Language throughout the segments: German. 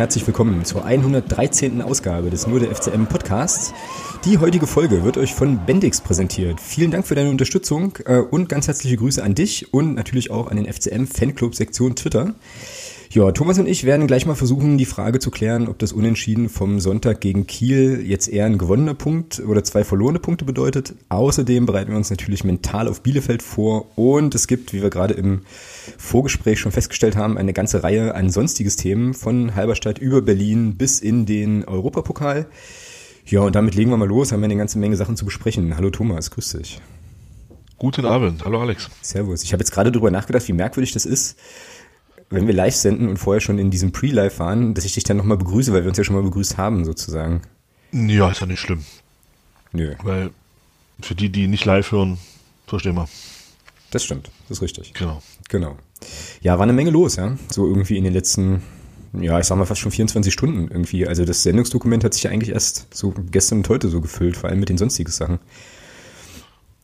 Herzlich willkommen zur 113. Ausgabe des Nur der FCM Podcasts. Die heutige Folge wird euch von Bendix präsentiert. Vielen Dank für deine Unterstützung äh, und ganz herzliche Grüße an dich und natürlich auch an den FCM Fanclub Sektion Twitter. Ja, Thomas und ich werden gleich mal versuchen, die Frage zu klären, ob das Unentschieden vom Sonntag gegen Kiel jetzt eher ein gewonnener Punkt oder zwei verlorene Punkte bedeutet. Außerdem bereiten wir uns natürlich mental auf Bielefeld vor und es gibt, wie wir gerade im Vorgespräch schon festgestellt haben, eine ganze Reihe an sonstiges Themen von Halberstadt über Berlin bis in den Europapokal. Ja, und damit legen wir mal los, haben wir eine ganze Menge Sachen zu besprechen. Hallo Thomas, grüß dich. Guten Abend, hallo Alex. Servus. Ich habe jetzt gerade darüber nachgedacht, wie merkwürdig das ist, wenn wir live senden und vorher schon in diesem Pre-Live waren, dass ich dich dann nochmal begrüße, weil wir uns ja schon mal begrüßt haben, sozusagen. Ja, ist ja nicht schlimm. Nö. Weil für die, die nicht live hören, verstehen wir. Das stimmt, das ist richtig. Genau. Genau. Ja, war eine Menge los, ja. So irgendwie in den letzten, ja, ich sag mal fast schon 24 Stunden irgendwie. Also das Sendungsdokument hat sich ja eigentlich erst so gestern und heute so gefüllt, vor allem mit den sonstigen Sachen.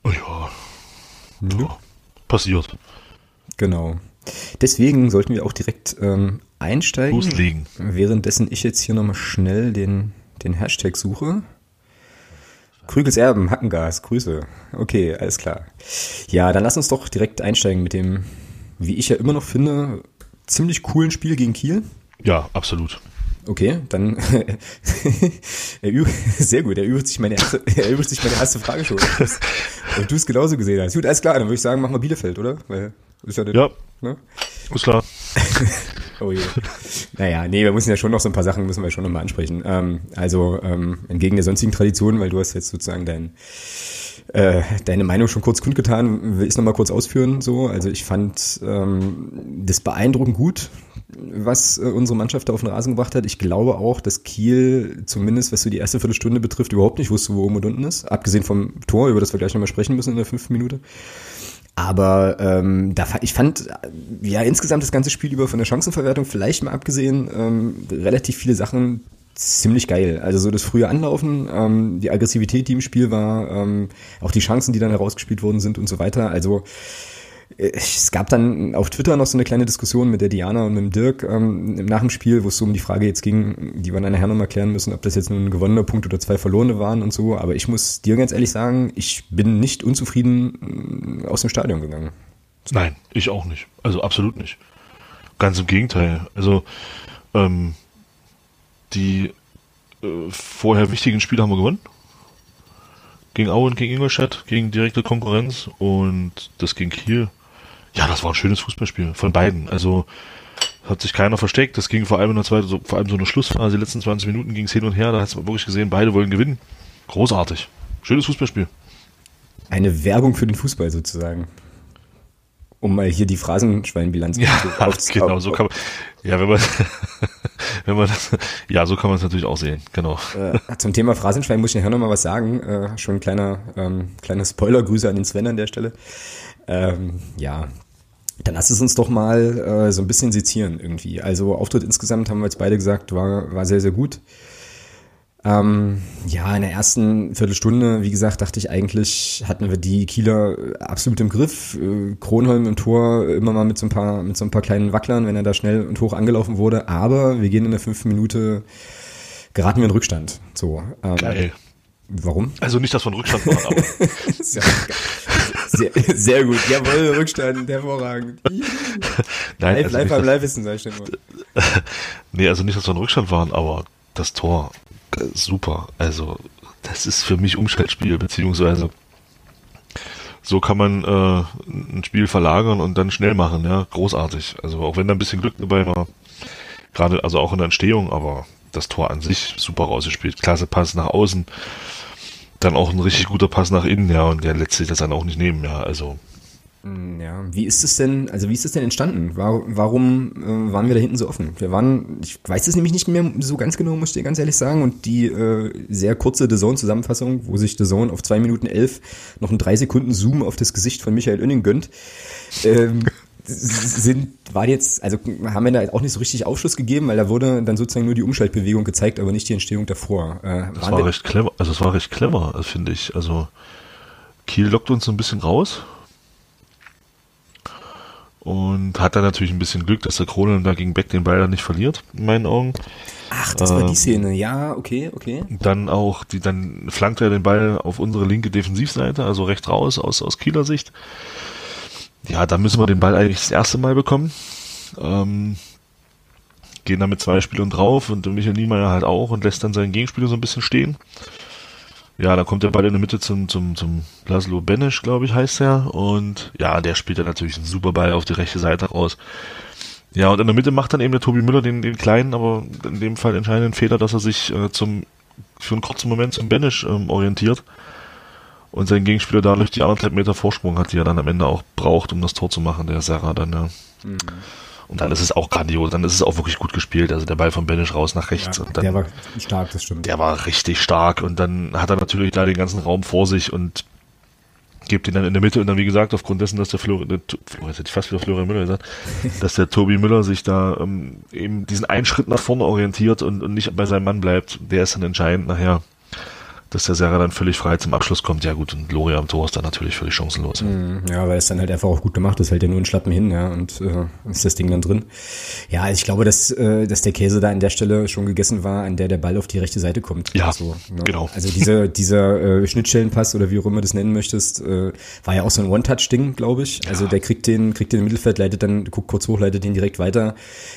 Oh ja. ja. Passiert. Genau. Deswegen sollten wir auch direkt ähm, einsteigen. Loslegen. Währenddessen ich jetzt hier nochmal schnell den, den Hashtag suche. Krügels Erben, Hackengas, Grüße. Okay, alles klar. Ja, dann lass uns doch direkt einsteigen mit dem, wie ich ja immer noch finde, ziemlich coolen Spiel gegen Kiel. Ja, absolut. Okay, dann sehr gut, er übt sich meine erste, er übt sich meine erste Frage schon. Und du es genauso gesehen hast. Gut, alles klar, dann würde ich sagen, machen wir Bielefeld, oder? Weil ist ja, den, ja. Ne? Ist klar. oh je. Naja, nee, wir müssen ja schon noch so ein paar Sachen müssen wir schon nochmal ansprechen. Ähm, also ähm, entgegen der sonstigen Tradition, weil du hast jetzt sozusagen dein äh, deine Meinung schon kurz kundgetan, will ich es nochmal kurz ausführen. So, also ich fand ähm, das beeindruckend gut, was äh, unsere Mannschaft da auf den Rasen gebracht hat. Ich glaube auch, dass Kiel zumindest, was so die erste Viertelstunde betrifft, überhaupt nicht wusste, wo oben und unten ist. Abgesehen vom Tor, über das wir gleich nochmal sprechen müssen in der fünften Minute. Aber ähm, da, ich fand ja insgesamt das ganze Spiel über von der Chancenverwertung vielleicht mal abgesehen ähm, relativ viele Sachen ziemlich geil. Also so das frühe Anlaufen, ähm, die Aggressivität, die im Spiel war, ähm, auch die Chancen, die dann herausgespielt worden sind und so weiter. Also es gab dann auf Twitter noch so eine kleine Diskussion mit der Diana und mit dem Dirk ähm, nach dem Spiel, wo es so um die Frage jetzt ging, die wir dann nachher nochmal klären müssen, ob das jetzt nun ein gewonnener Punkt oder zwei verlorene waren und so. Aber ich muss dir ganz ehrlich sagen, ich bin nicht unzufrieden äh, aus dem Stadion gegangen. Nein, ich auch nicht. Also absolut nicht. Ganz im Gegenteil. Also ähm, die äh, vorher wichtigen Spiele haben wir gewonnen gegen Aue und gegen Ingolstadt, gegen direkte Konkurrenz und das gegen Kiel. Ja, das war ein schönes Fußballspiel von beiden. Also hat sich keiner versteckt. Das ging vor allem in der zweiten, so, vor allem so eine Schlussphase, die letzten 20 Minuten ging es hin und her. Da hat man wirklich gesehen, beide wollen gewinnen. Großartig. Schönes Fußballspiel. Eine Werbung für den Fußball sozusagen um mal hier die Phrasenschweinbilanz ja, auf, genau, so kann man, ja, wenn man, wenn man das, ja, so kann man es natürlich auch sehen, genau. Äh, zum Thema Phrasenschwein muss ich nachher nochmal was sagen, äh, schon ein kleiner, ähm, kleiner Spoiler-Grüße an den Sven an der Stelle. Ähm, ja, dann lass es uns doch mal äh, so ein bisschen sezieren irgendwie. Also Auftritt insgesamt haben wir jetzt beide gesagt, war, war sehr, sehr gut. Ähm, ja, in der ersten Viertelstunde, wie gesagt, dachte ich eigentlich, hatten wir die Kieler absolut im Griff. Äh, Kronholm im Tor immer mal mit so ein paar, mit so ein paar kleinen Wacklern, wenn er da schnell und hoch angelaufen wurde. Aber wir gehen in der fünften Minute, geraten wir in Rückstand. So. Ähm, Geil. Warum? Also nicht, dass wir in Rückstand waren, aber. sehr, sehr, sehr, gut. Jawohl, Rückstand, hervorragend. Nein, live, also live am Live ich schon mal. nee, also nicht, dass wir in Rückstand waren, aber das Tor, super. Also, das ist für mich Umschaltspiel, beziehungsweise so kann man äh, ein Spiel verlagern und dann schnell machen, ja, großartig. Also auch wenn da ein bisschen Glück dabei war, gerade also auch in der Entstehung, aber das Tor an sich super rausgespielt. Klasse Pass nach außen, dann auch ein richtig guter Pass nach innen, ja, und der lässt sich das dann auch nicht nehmen, ja, also hm, ja, wie ist es denn, also wie ist es denn entstanden? Warum, warum äh, waren wir da hinten so offen? Wir waren, ich weiß es nämlich nicht mehr so ganz genau, muss ich dir ganz ehrlich sagen. Und die äh, sehr kurze The Zone-Zusammenfassung, wo sich The Zone auf zwei Minuten elf noch einen drei Sekunden Zoom auf das Gesicht von Michael Oenning gönnt, ähm, sind, war jetzt, also haben wir da auch nicht so richtig Aufschluss gegeben, weil da wurde dann sozusagen nur die Umschaltbewegung gezeigt, aber nicht die Entstehung davor. Äh, das war recht clever, also es war recht clever, finde ich. Also Kiel lockt uns so ein bisschen raus und hat dann natürlich ein bisschen Glück, dass der Krone da gegen Beck den Ball dann nicht verliert, in meinen Augen. Ach, das war die ähm, Szene. Ja, okay, okay. Dann auch, die, dann flankt er den Ball auf unsere linke Defensivseite, also rechts raus aus, aus Kieler Sicht. Ja, da müssen wir den Ball eigentlich das erste Mal bekommen. Ähm, gehen dann mit zwei Spielern drauf und Michael Niemeyer halt auch und lässt dann seinen Gegenspieler so ein bisschen stehen. Ja, da kommt der Ball in der Mitte zum, zum, zum Laszlo Benesch, glaube ich, heißt er. Und ja, der spielt dann natürlich einen super Ball auf die rechte Seite raus. Ja, und in der Mitte macht dann eben der Tobi Müller den, den kleinen, aber in dem Fall entscheidenden Fehler, dass er sich äh, zum, für einen kurzen Moment zum Benesch ähm, orientiert und sein Gegenspieler dadurch die anderthalb Meter Vorsprung hat, die er dann am Ende auch braucht, um das Tor zu machen, der Serra dann, ja. Mhm. Und dann ist es auch grandios, dann ist es auch wirklich gut gespielt. Also der Ball von Benisch raus nach rechts. Ja, und dann, der war stark, das stimmt. Der war richtig stark und dann hat er natürlich da den ganzen Raum vor sich und gibt ihn dann in der Mitte und dann wie gesagt aufgrund dessen, dass der Florian, oh, jetzt hätte ich fast wieder Florian Müller gesagt, dass der Tobi Müller sich da ähm, eben diesen einen Schritt nach vorne orientiert und, und nicht bei seinem Mann bleibt, der ist dann entscheidend nachher dass der Serra dann völlig frei zum Abschluss kommt. Ja gut, und Loria am Tor ist dann natürlich völlig chancenlos. Mhm. Ja, weil es dann halt einfach auch gut gemacht ist, hält ja nur einen Schlappen hin, ja, und äh, ist das Ding dann drin. Ja, also ich glaube, dass, äh, dass der Käse da an der Stelle schon gegessen war, an der der Ball auf die rechte Seite kommt. Ja, also, ne? genau. Also diese, dieser äh, Schnittstellenpass oder wie auch immer du das nennen möchtest, äh, war ja auch so ein One-Touch-Ding, glaube ich. Also ja. der kriegt den, kriegt den im Mittelfeld, leitet dann, guckt kurz hoch, leitet den direkt weiter.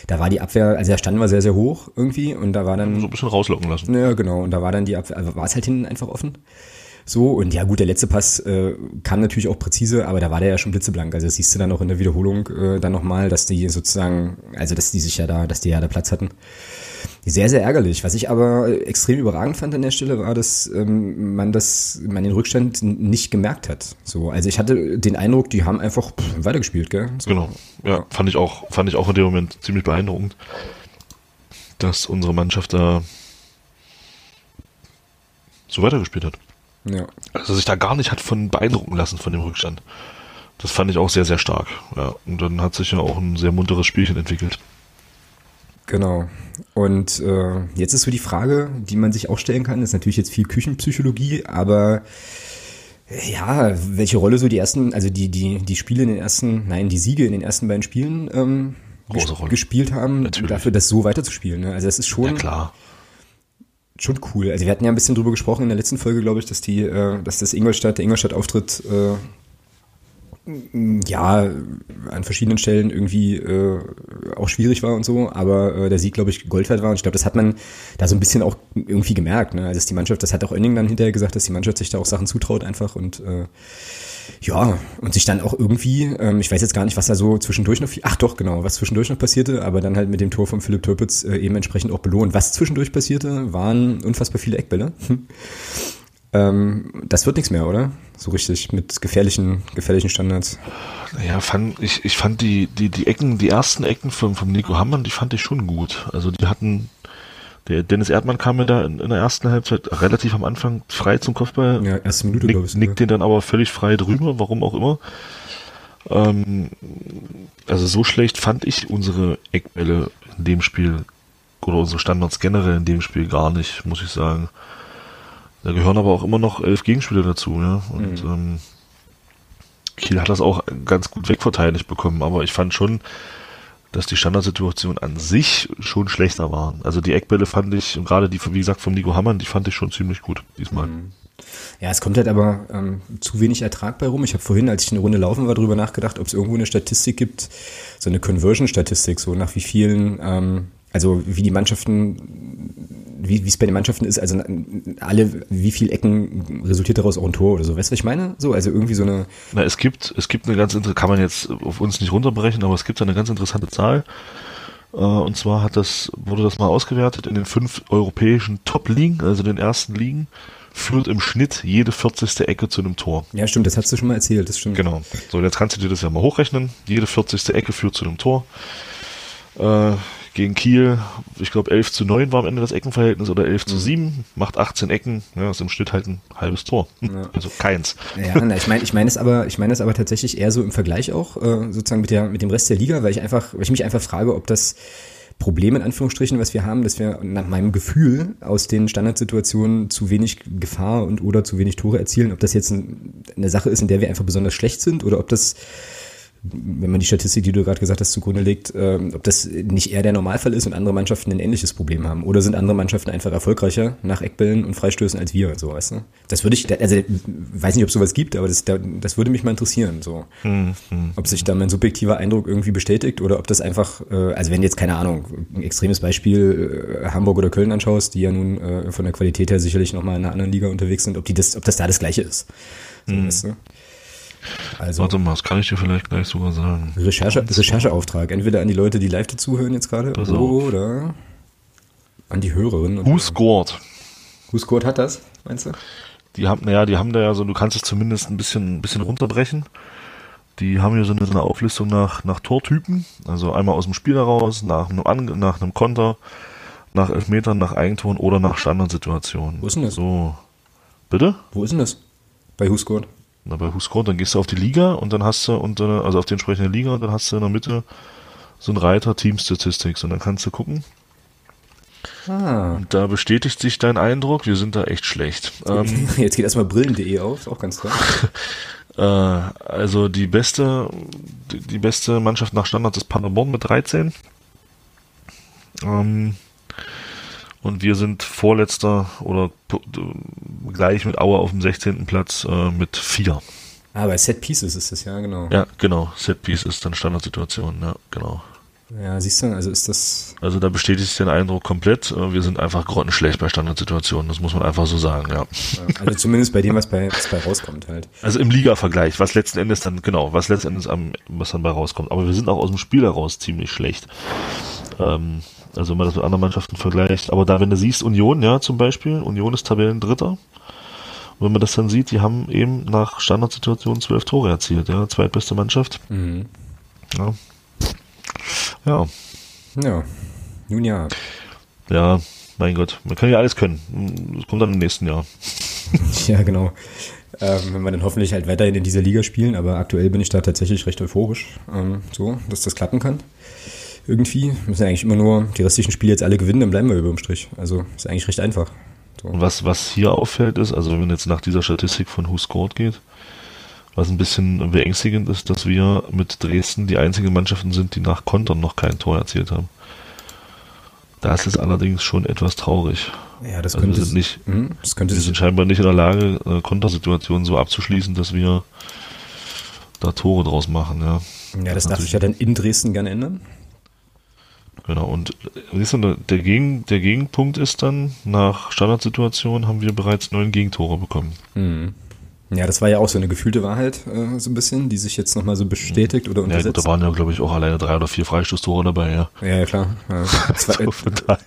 Da war die Abwehr, also der Stand war sehr, sehr hoch irgendwie und da war dann... So ein bisschen rauslocken lassen. Ja, genau. Und da war dann die Abwehr, also war es halt hinten einfach offen. So, und ja gut, der letzte Pass äh, kam natürlich auch präzise, aber da war der ja schon blitzeblank. Also das siehst du dann auch in der Wiederholung äh, dann nochmal, dass die sozusagen, also dass die sich ja da, dass die ja da Platz hatten. Sehr, sehr ärgerlich. Was ich aber extrem überragend fand an der Stelle war, dass ähm, man das, man den Rückstand nicht gemerkt hat. So, also ich hatte den Eindruck, die haben einfach pff, weitergespielt, gell? So. Genau. Ja, fand ich auch, fand ich auch in dem Moment ziemlich beeindruckend, dass unsere Mannschaft da so weitergespielt hat. Ja. Also sich da gar nicht hat von beeindrucken lassen von dem Rückstand. Das fand ich auch sehr, sehr stark. Ja. Und dann hat sich ja auch ein sehr munteres Spielchen entwickelt. Genau. Und äh, jetzt ist so die Frage, die man sich auch stellen kann, ist natürlich jetzt viel Küchenpsychologie, aber ja, welche Rolle so die ersten, also die, die, die Spiele in den ersten, nein, die Siege in den ersten beiden Spielen ähm, gespielt haben, Natürlich. dafür das so weiterzuspielen. Ne? Also das ist schon. Ja, klar schon cool. Also wir hatten ja ein bisschen drüber gesprochen in der letzten Folge, glaube ich, dass die, äh, dass das Ingolstadt, der Ingolstadt-Auftritt äh, ja an verschiedenen Stellen irgendwie äh, auch schwierig war und so, aber äh, der Sieg, glaube ich, Gold wert war. Und ich glaube, das hat man da so ein bisschen auch irgendwie gemerkt. Ne? Also dass die Mannschaft, das hat auch Önning dann hinterher gesagt, dass die Mannschaft sich da auch Sachen zutraut einfach und äh, ja, und sich dann auch irgendwie, ähm, ich weiß jetzt gar nicht, was da so zwischendurch noch, ach doch, genau, was zwischendurch noch passierte, aber dann halt mit dem Tor von Philipp Türpitz äh, eben entsprechend auch belohnt. Was zwischendurch passierte, waren unfassbar viele Eckbälle. Ähm, das wird nichts mehr, oder? So richtig mit gefährlichen, gefährlichen Standards. Naja, fand, ich, ich fand die, die, die Ecken, die ersten Ecken von, von Nico Hammann, die fand ich schon gut. Also die hatten, der Dennis Erdmann kam mir da in, in, der ersten Halbzeit relativ am Anfang frei zum Kopfball. Ja, erste Minute, Nick, glaube ich. Nickt den dann aber völlig frei drüber, warum auch immer. Ähm, also so schlecht fand ich unsere Eckbälle in dem Spiel oder unsere Standards generell in dem Spiel gar nicht, muss ich sagen. Da gehören aber auch immer noch elf Gegenspieler dazu, ja. Und mhm. ähm, Kiel hat das auch ganz gut wegverteidigt bekommen, aber ich fand schon, dass die Standardsituation an sich schon schlechter waren. Also die Eckbälle fand ich, und gerade die, wie gesagt, vom Nico Hammann, die fand ich schon ziemlich gut diesmal. Mhm. Ja, es kommt halt aber ähm, zu wenig Ertrag bei rum. Ich habe vorhin, als ich eine Runde laufen war, darüber nachgedacht, ob es irgendwo eine Statistik gibt, so eine Conversion-Statistik, so nach wie vielen, ähm, also wie die Mannschaften wie es bei den Mannschaften ist, also alle, wie viel Ecken resultiert daraus auch ein Tor oder so. Weißt du, was ich meine? So, also irgendwie so eine. Na, es gibt, es gibt eine ganz, kann man jetzt auf uns nicht runterbrechen, aber es gibt eine ganz interessante Zahl. Äh, und zwar hat das, wurde das mal ausgewertet in den fünf europäischen Top-Ligen, also den ersten Ligen, führt im Schnitt jede 40. Ecke zu einem Tor. Ja, stimmt, das hast du schon mal erzählt, das stimmt. Genau. So, jetzt kannst du dir das ja mal hochrechnen. Jede 40. Ecke führt zu einem Tor. Äh, gegen Kiel, ich glaube 11 zu 9 war am Ende das Eckenverhältnis oder 11 zu 7, mhm. macht 18 Ecken, ja, ist im Schnitt halt ein halbes Tor. Ja. Also keins. Ja, na, ich meine ich meine es aber, ich meine es aber tatsächlich eher so im Vergleich auch, äh, sozusagen mit der, mit dem Rest der Liga, weil ich einfach, weil ich mich einfach frage, ob das Problem in Anführungsstrichen, was wir haben, dass wir nach meinem Gefühl aus den Standardsituationen zu wenig Gefahr und oder zu wenig Tore erzielen, ob das jetzt ein, eine Sache ist, in der wir einfach besonders schlecht sind oder ob das wenn man die Statistik, die du gerade gesagt hast, zugrunde legt, äh, ob das nicht eher der Normalfall ist und andere Mannschaften ein ähnliches Problem haben. Oder sind andere Mannschaften einfach erfolgreicher nach Eckbällen und Freistößen als wir, so weißt du? Das würde ich, also weiß nicht, ob es sowas gibt, aber das, das würde mich mal interessieren, so. Mhm. Ob sich da mein subjektiver Eindruck irgendwie bestätigt oder ob das einfach, äh, also wenn jetzt, keine Ahnung, ein extremes Beispiel äh, Hamburg oder Köln anschaust, die ja nun äh, von der Qualität her sicherlich nochmal in einer anderen Liga unterwegs sind, ob die das, ob das da das Gleiche ist. So, mhm. weißt du? Also, Warte mal, das kann ich dir vielleicht gleich sogar sagen. Recherche, Rechercheauftrag. Entweder an die Leute, die live dazuhören jetzt gerade, oder an die Hörerinnen. Who scored? Who scored hat das, meinst du? Die haben, naja, die haben da ja so, du kannst es zumindest ein bisschen, ein bisschen runterbrechen. Die haben hier so eine, so eine Auflistung nach, nach Tortypen. Also einmal aus dem Spiel heraus, nach einem, nach einem Konter, nach Elfmetern, nach Eigentoren oder nach Standardsituationen. Wo ist denn das? So. Bitte? Wo ist denn das? Bei Who scored? Na, bei Huscore, dann gehst du auf die Liga und dann hast du, und, also auf die entsprechende Liga, und dann hast du in der Mitte so einen Reiter Team Statistics und dann kannst du gucken. Ah. Und da bestätigt sich dein Eindruck, wir sind da echt schlecht. Ähm, Jetzt geht erstmal brillen.de auf, auch ganz klar. äh, also die beste, die beste Mannschaft nach Standard ist Paderborn mit 13. Ähm, und wir sind Vorletzter oder gleich mit Aue auf dem 16. Platz äh, mit 4. Ah, bei Set Pieces ist das, ja, genau. Ja, genau. Set Piece ist dann Standardsituation, ja, genau. Ja, siehst du, also ist das. Also da bestätigt sich den Eindruck komplett. Äh, wir sind einfach grottenschlecht bei Standardsituationen. Das muss man einfach so sagen, ja. Also zumindest bei dem, was bei, was bei rauskommt halt. Also im Liga-Vergleich, was letzten Endes dann, genau, was letzten Endes am, was dann bei rauskommt. Aber wir sind auch aus dem Spiel heraus ziemlich schlecht. Ähm, also wenn man das mit anderen Mannschaften vergleicht. Aber da, wenn du siehst, Union, ja, zum Beispiel, Union ist Tabellendritter. Und wenn man das dann sieht, die haben eben nach Standardsituationen zwölf Tore erzielt, ja, zweitbeste Mannschaft. Mhm. Ja. Ja. Ja. Nun ja. Ja, mein Gott, man kann ja alles können. Das kommt dann im nächsten Jahr. ja, genau. Ähm, wenn wir dann hoffentlich halt weiterhin in dieser Liga spielen, aber aktuell bin ich da tatsächlich recht euphorisch, ähm, so, dass das klappen kann irgendwie. Wir müssen eigentlich immer nur die restlichen Spiele jetzt alle gewinnen, dann bleiben wir über dem Strich. Also ist eigentlich recht einfach. So. Und was, was hier auffällt ist, also wenn man jetzt nach dieser Statistik von Who Scored geht, was ein bisschen beängstigend ist, dass wir mit Dresden die einzigen Mannschaften sind, die nach Kontern noch kein Tor erzielt haben. Das ist allerdings schon etwas traurig. Ja, das also könnte, wir sind nicht, mh, das könnte wir sind scheinbar nicht in der Lage, äh, Kontersituationen so abzuschließen, dass wir da Tore draus machen. Ja, ja das, das darf sich ja dann in Dresden gerne ändern. Genau, und siehst du, der, Gegen, der Gegenpunkt ist dann, nach Standardsituation haben wir bereits neun Gegentore bekommen. Mhm. Ja, das war ja auch so eine gefühlte Wahrheit, äh, so ein bisschen, die sich jetzt nochmal so bestätigt oder untersetzt. Ja, gut, da waren ja, glaube ich, auch alleine drei oder vier Freistoßtore dabei, ja. Ja, ja klar. Ja, zwei, so von daher.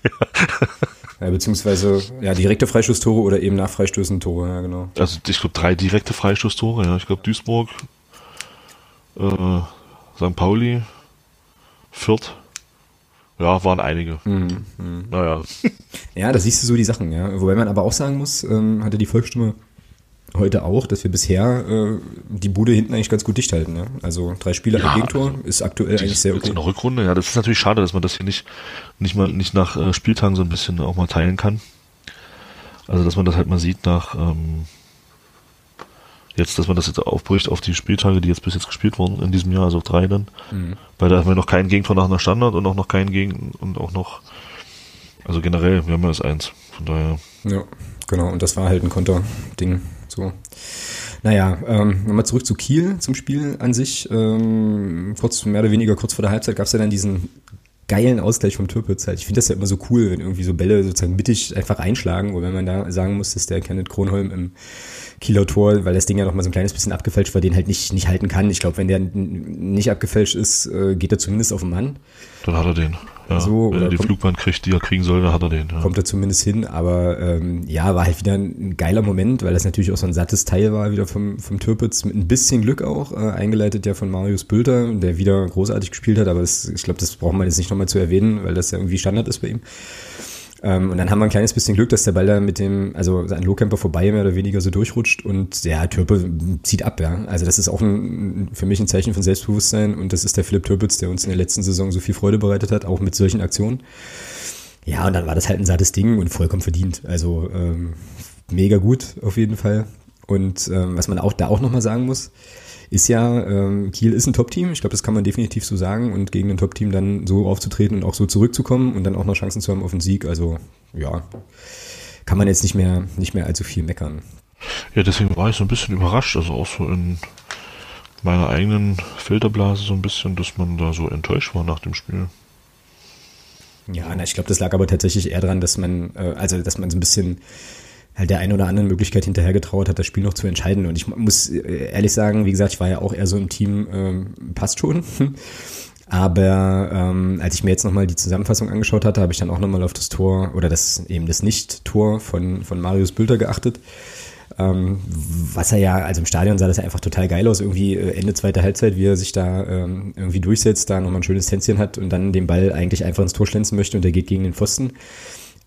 ja, beziehungsweise, ja, direkte Freistoßtore oder eben nach Freistößen Tore, ja, genau. Also, ich glaube, drei direkte Freistoßtore, ja. Ich glaube, Duisburg, äh, St. Pauli, Fürth ja, waren einige. Mhm. Mhm. Naja. Ja, da siehst du so die Sachen, ja. Wobei man aber auch sagen muss, ähm, hatte die Volksstimme heute auch, dass wir bisher äh, die Bude hinten eigentlich ganz gut dicht halten. Ja? Also drei Spiele ja, ein Gegentor also ist aktuell eigentlich sehr okay. In der Rückrunde, ja, das ist natürlich schade, dass man das hier nicht, nicht mal nicht nach äh, Spieltagen so ein bisschen auch mal teilen kann. Also dass man das halt mal sieht nach ähm, jetzt, dass man das jetzt aufbricht auf die Spieltage, die jetzt bis jetzt gespielt wurden in diesem Jahr, also drei dann. Mhm. Weil da haben wir noch keinen Gegentor nach einer Standard und auch noch keinen Gegen und auch noch, also generell, wir haben ja das eins. Von daher. Ja, genau. Und das war halt ein Konter-Ding. So. Naja, ähm, nochmal zurück zu Kiel zum Spiel an sich. Ähm, kurz, mehr oder weniger kurz vor der Halbzeit gab es ja dann diesen geilen Ausgleich vom Türpitz halt. Ich finde das ja immer so cool, wenn irgendwie so Bälle sozusagen mittig einfach einschlagen, oder wenn man da sagen muss, dass der Kenneth Kronholm im Kieler Tor, weil das Ding ja noch mal so ein kleines bisschen abgefälscht war, den halt nicht, nicht halten kann. Ich glaube, wenn der nicht abgefälscht ist, äh, geht er zumindest auf den Mann. Dann hat er den. Ja, so, wenn er die kommt, Flugbahn kriegt, die er kriegen soll, dann hat er den. Ja. Kommt er zumindest hin, aber ähm, ja, war halt wieder ein geiler Moment, weil das natürlich auch so ein sattes Teil war, wieder vom, vom Türpitz, mit ein bisschen Glück auch, äh, eingeleitet ja von Marius Bülter, der wieder großartig gespielt hat, aber das, ich glaube, das braucht man jetzt nicht nochmal zu erwähnen, weil das ja irgendwie Standard ist bei ihm. Ähm, und dann haben wir ein kleines bisschen Glück, dass der Ball da mit dem, also an Lohkämper vorbei mehr oder weniger so durchrutscht und der Türpe zieht ab, ja. Also das ist auch ein, für mich ein Zeichen von Selbstbewusstsein und das ist der Philipp Türpitz, der uns in der letzten Saison so viel Freude bereitet hat, auch mit solchen Aktionen. Ja, und dann war das halt ein sattes Ding und vollkommen verdient. Also ähm, mega gut auf jeden Fall. Und ähm, was man auch da auch nochmal sagen muss, ist ja, ähm, Kiel ist ein Top-Team, ich glaube, das kann man definitiv so sagen und gegen ein Top-Team dann so aufzutreten und auch so zurückzukommen und dann auch noch Chancen zu haben auf einen Sieg, also ja, kann man jetzt nicht mehr, nicht mehr allzu viel meckern. Ja, deswegen war ich so ein bisschen überrascht, also auch so in meiner eigenen Filterblase so ein bisschen, dass man da so enttäuscht war nach dem Spiel. Ja, na, ich glaube, das lag aber tatsächlich eher daran, dass man, äh, also dass man so ein bisschen halt der einen oder anderen Möglichkeit hinterhergetraut hat, das Spiel noch zu entscheiden. Und ich muss äh, ehrlich sagen, wie gesagt, ich war ja auch eher so im Team, ähm, passt schon. Aber ähm, als ich mir jetzt nochmal die Zusammenfassung angeschaut hatte, habe ich dann auch nochmal auf das Tor oder das eben das Nicht-Tor von, von Marius Bülter geachtet. Ähm, was er ja, also im Stadion sah das ja einfach total geil aus, irgendwie äh, Ende zweiter Halbzeit, wie er sich da ähm, irgendwie durchsetzt, da nochmal ein schönes Tänzchen hat und dann den Ball eigentlich einfach ins Tor schlänzen möchte und der geht gegen den Pfosten.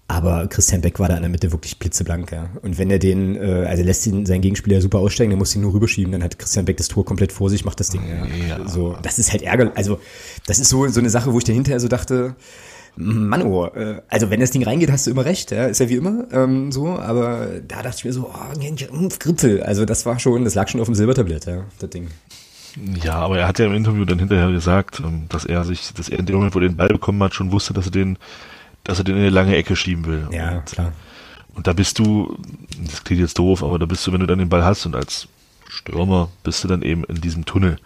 Aber Christian Beck war da in der Mitte wirklich blitzeblank, ja. Und wenn er den, äh, also lässt ihn seinen Gegenspieler super aussteigen, der muss ihn nur rüberschieben, dann hat Christian Beck das Tor komplett vor sich, macht das Ding. Ja. ja. So, das ist halt ärgerlich. Also, das ist so, so eine Sache, wo ich dann hinterher so dachte, Mann, oh, äh, also wenn das Ding reingeht, hast du immer recht, ja, ist ja wie immer ähm, so, aber da dachte ich mir so, oh, Gripfel, also das war schon, das lag schon auf dem Silbertablett, ja, das Ding. Ja, aber er hat ja im Interview dann hinterher gesagt, ähm, dass er sich, dass er in dem Moment, wo er den Ball bekommen hat, schon wusste, dass er den dass er den in eine lange Ecke schieben will. Ja, und, klar. Und da bist du, das klingt jetzt doof, aber da bist du, wenn du dann den Ball hast und als Stürmer bist du dann eben in diesem Tunnel.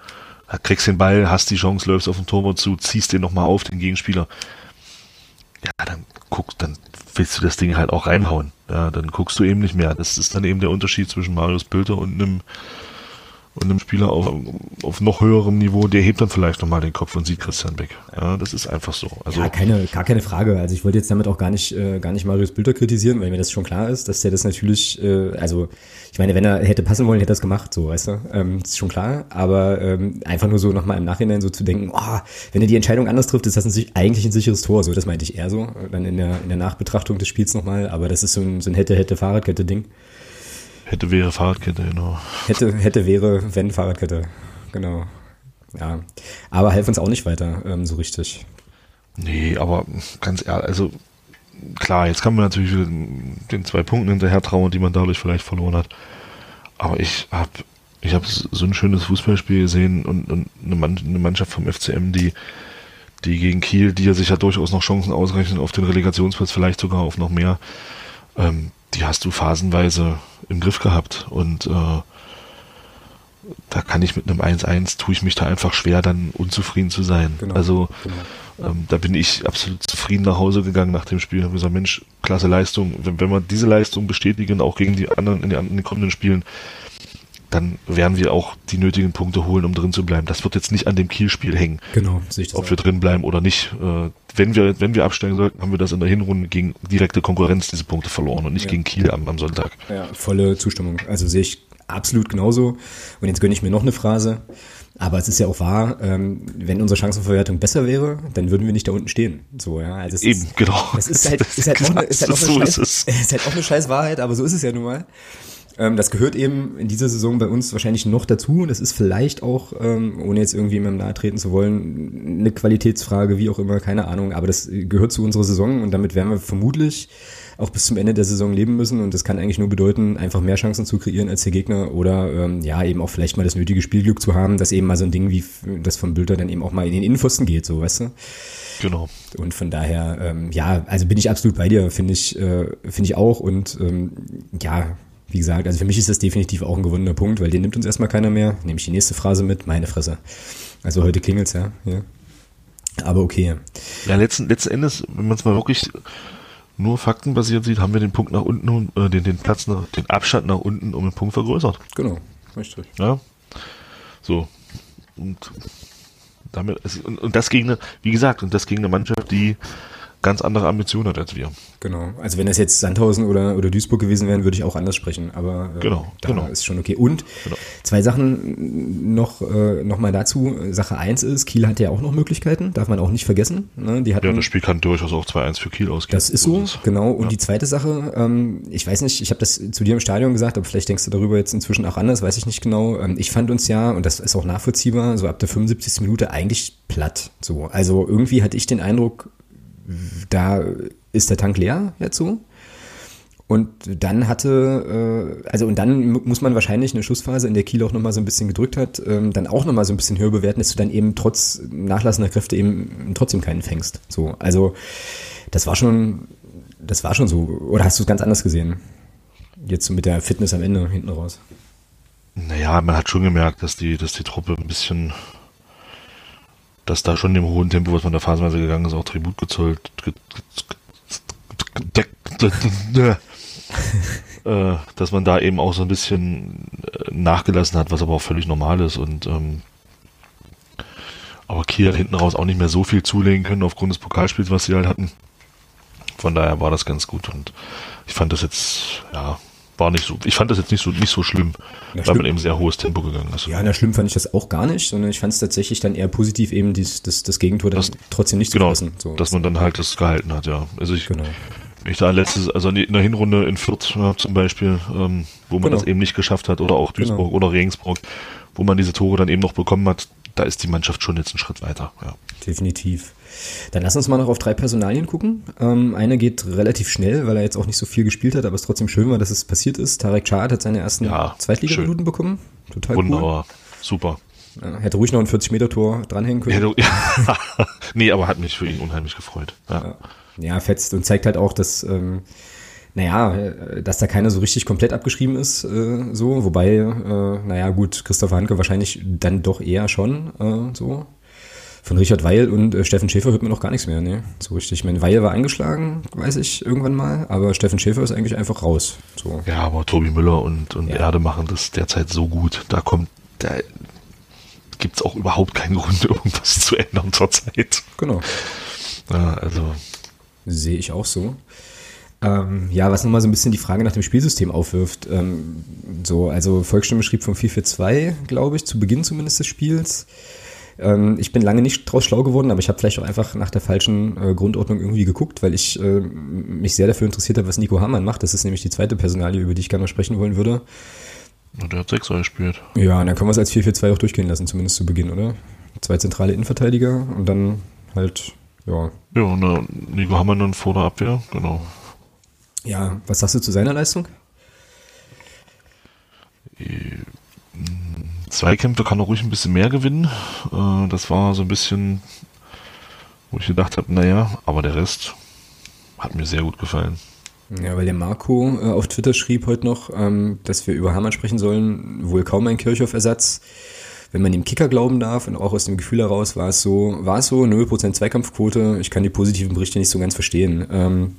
Da kriegst den Ball, hast die Chance, läufst auf den Torwart zu, ziehst den nochmal auf, den Gegenspieler. Ja, dann guckst, dann willst du das Ding halt auch reinhauen. Ja, dann guckst du eben nicht mehr. Das ist dann eben der Unterschied zwischen Marius Bülter und einem und einem Spieler auf, auf noch höherem Niveau, der hebt dann vielleicht nochmal den Kopf und sieht Christian Beck. Ja, das ist einfach so. Also, ja, keine, gar keine Frage. Also ich wollte jetzt damit auch gar nicht, äh, gar nicht Marius Bilder kritisieren, weil mir das schon klar ist, dass der das natürlich, äh, also ich meine, wenn er hätte passen wollen, hätte er es gemacht, so, weißt du. Ähm, ist schon klar. Aber ähm, einfach nur so nochmal im Nachhinein so zu denken, oh, wenn er die Entscheidung anders trifft, ist das ein, eigentlich ein sicheres Tor. So, das meinte ich eher so. Dann in der, in der Nachbetrachtung des Spiels nochmal. Aber das ist so ein, so ein hätte-hätte-Fahrradkette-Ding. Hätte, wäre Fahrradkette, genau. Hätte, hätte, wäre, wenn Fahrradkette, genau. Ja, aber half uns auch nicht weiter, ähm, so richtig. Nee, aber ganz ehrlich, also klar, jetzt kann man natürlich den zwei Punkten hinterher trauen, die man dadurch vielleicht verloren hat. Aber ich habe ich hab so ein schönes Fußballspiel gesehen und, und eine Mannschaft vom FCM, die, die gegen Kiel, die ja sich ja durchaus noch Chancen ausrechnen auf den Relegationsplatz, vielleicht sogar auf noch mehr, ähm, die hast du phasenweise im Griff gehabt. Und äh, da kann ich mit einem 1-1, tue ich mich da einfach schwer, dann unzufrieden zu sein. Genau, also genau. Ähm, da bin ich absolut zufrieden nach Hause gegangen nach dem Spiel. Ich habe gesagt, Mensch, klasse Leistung. Wenn, wenn wir diese Leistung bestätigen, auch gegen die anderen in, die, in den kommenden Spielen, dann werden wir auch die nötigen Punkte holen, um drin zu bleiben. Das wird jetzt nicht an dem Kielspiel hängen. Genau, sehe ich das Ob auch. wir drin bleiben oder nicht. Äh, wenn wir, wenn wir absteigen sollten, haben wir das in der Hinrunde gegen direkte Konkurrenz diese Punkte verloren und nicht ja. gegen Kiel am, am Sonntag. Ja, volle Zustimmung. Also sehe ich absolut genauso. Und jetzt gönne ich mir noch eine Phrase. Aber es ist ja auch wahr, ähm, wenn unsere Chancenverwertung besser wäre, dann würden wir nicht da unten stehen. So, ja. Also es Eben, ist, genau. Es ist halt, ist halt, auch eine, ist halt eine scheiß, ist halt auch eine scheiß Wahrheit, aber so ist es ja nun mal. Ähm, das gehört eben in dieser Saison bei uns wahrscheinlich noch dazu. Das ist vielleicht auch, ähm, ohne jetzt irgendwie jemandem nahe treten zu wollen, eine Qualitätsfrage, wie auch immer, keine Ahnung. Aber das gehört zu unserer Saison und damit werden wir vermutlich auch bis zum Ende der Saison leben müssen. Und das kann eigentlich nur bedeuten, einfach mehr Chancen zu kreieren als der Gegner oder ähm, ja, eben auch vielleicht mal das nötige Spielglück zu haben, dass eben mal so ein Ding wie das von Bülter dann eben auch mal in den Innenpfosten geht, so weißt du. Genau. Und von daher, ähm, ja, also bin ich absolut bei dir, finde ich, äh, finde ich auch. Und ähm, ja, wie gesagt, also für mich ist das definitiv auch ein gewonnener Punkt, weil den nimmt uns erstmal keiner mehr. Nehme ich die nächste Phrase mit, meine Fresse. Also heute klingelt's ja. ja. Aber okay. Ja, letzten, letzten Endes, wenn man es mal wirklich nur faktenbasiert sieht, haben wir den Punkt nach unten, äh, den, den Platz, nach, den Abstand nach unten um einen Punkt vergrößert. Genau, richtig. Ja. So. Und damit, und, und das gegen eine, wie gesagt, und das gegen eine Mannschaft, die ganz andere Ambitionen hat als wir. Genau. Also wenn das jetzt Sandhausen oder, oder Duisburg gewesen wären, würde ich auch anders sprechen. Aber äh, genau, da genau. ist schon okay. Und genau. zwei Sachen noch, äh, noch mal dazu. Sache eins ist, Kiel hat ja auch noch Möglichkeiten, darf man auch nicht vergessen. Ne? Die hatten, ja, das Spiel kann durchaus auch 2-1 für Kiel ausgehen. Das ist so, genau. Und ja. die zweite Sache, ähm, ich weiß nicht, ich habe das zu dir im Stadion gesagt, aber vielleicht denkst du darüber jetzt inzwischen auch anders, weiß ich nicht genau. Ähm, ich fand uns ja, und das ist auch nachvollziehbar, so ab der 75. Minute eigentlich platt. So. Also irgendwie hatte ich den Eindruck, da ist der Tank leer so. Und dann hatte, äh, also und dann muss man wahrscheinlich eine Schussphase, in der Kiel auch nochmal so ein bisschen gedrückt hat, ähm, dann auch nochmal so ein bisschen höher bewerten, dass du dann eben trotz nachlassender Kräfte eben trotzdem keinen fängst. So, also das war schon, das war schon so. Oder hast du es ganz anders gesehen? Jetzt so mit der Fitness am Ende hinten raus. Naja, man hat schon gemerkt, dass die, dass die Truppe ein bisschen, dass da schon dem hohen Tempo, was man da phasenweise gegangen ist, auch Tribut gezollt, äh, dass man da eben auch so ein bisschen äh, nachgelassen hat, was aber auch völlig normal ist und ähm, aber Kiel hat hinten raus auch nicht mehr so viel zulegen können aufgrund des Pokalspiels, was sie halt hatten. Von daher war das ganz gut und ich fand das jetzt, ja, war nicht so, ich fand das jetzt nicht so, nicht so schlimm, na, weil schlimm. man eben sehr hohes Tempo gegangen ist. Ja, na schlimm fand ich das auch gar nicht, sondern ich fand es tatsächlich dann eher positiv, eben dies, das, das Gegentor dann das, trotzdem nicht zu genau, fassen. So, dass man dann halt das gehalten hat, ja. Also ich, genau. ich da letztes, also in der Hinrunde in Fürth ja, zum Beispiel, ähm, wo man genau. das eben nicht geschafft hat, oder auch Duisburg genau. oder Regensburg, wo man diese Tore dann eben noch bekommen hat, da ist die Mannschaft schon jetzt einen Schritt weiter, ja. Definitiv. Dann lass uns mal noch auf drei Personalien gucken. Ähm, eine geht relativ schnell, weil er jetzt auch nicht so viel gespielt hat, aber es trotzdem schön war, dass es passiert ist. Tarek Chad hat seine ersten ja, Zweitligaminuten bekommen. Total Wunderbar. Cool. Super. Ja, hätte ruhig noch ein 40-Meter-Tor dranhängen können. Ja, nee, aber hat mich für ihn unheimlich gefreut. Ja, ja fetzt und zeigt halt auch, dass, ähm, naja, dass da keiner so richtig komplett abgeschrieben ist, äh, so. Wobei, äh, naja, gut, Christopher Hanke wahrscheinlich dann doch eher schon, äh, so. Von Richard Weil und äh, Steffen Schäfer hört man noch gar nichts mehr, ne? So richtig. Ich meine, Weil war eingeschlagen, weiß ich, irgendwann mal, aber Steffen Schäfer ist eigentlich einfach raus. So. Ja, aber Tobi Müller und, und ja. Erde machen das derzeit so gut. Da kommt, da gibt es auch überhaupt keinen Grund, irgendwas zu ändern zurzeit. Genau. Ja, also. Sehe ich auch so. Ähm, ja, was nochmal so ein bisschen die Frage nach dem Spielsystem aufwirft. Ähm, so, also Volksstimme schrieb vom 4-4-2, glaube ich, zu Beginn zumindest des Spiels. Ähm, ich bin lange nicht draus schlau geworden, aber ich habe vielleicht auch einfach nach der falschen äh, Grundordnung irgendwie geguckt, weil ich äh, mich sehr dafür interessiert habe, was Nico Hamann macht. Das ist nämlich die zweite Personalie, über die ich gerne mal sprechen wollen würde. Und der hat Sechser gespielt. Ja, dann können wir es als 4-4-2 auch durchgehen lassen, zumindest zu Beginn, oder? Zwei zentrale Innenverteidiger und dann halt, ja. Ja, und äh, Nico Hamann dann vor der Abwehr, genau. Ja, was sagst du zu seiner Leistung? Zweikämpfe kann er ruhig ein bisschen mehr gewinnen. Äh, das war so ein bisschen, wo ich gedacht habe, naja, aber der Rest hat mir sehr gut gefallen. Ja, weil der Marco äh, auf Twitter schrieb heute noch, ähm, dass wir über Hamann sprechen sollen, wohl kaum ein Kirchhoff-Ersatz. Wenn man dem Kicker glauben darf und auch aus dem Gefühl heraus war es so, war es so, 0% Zweikampfquote. Ich kann die positiven Berichte nicht so ganz verstehen. Ähm,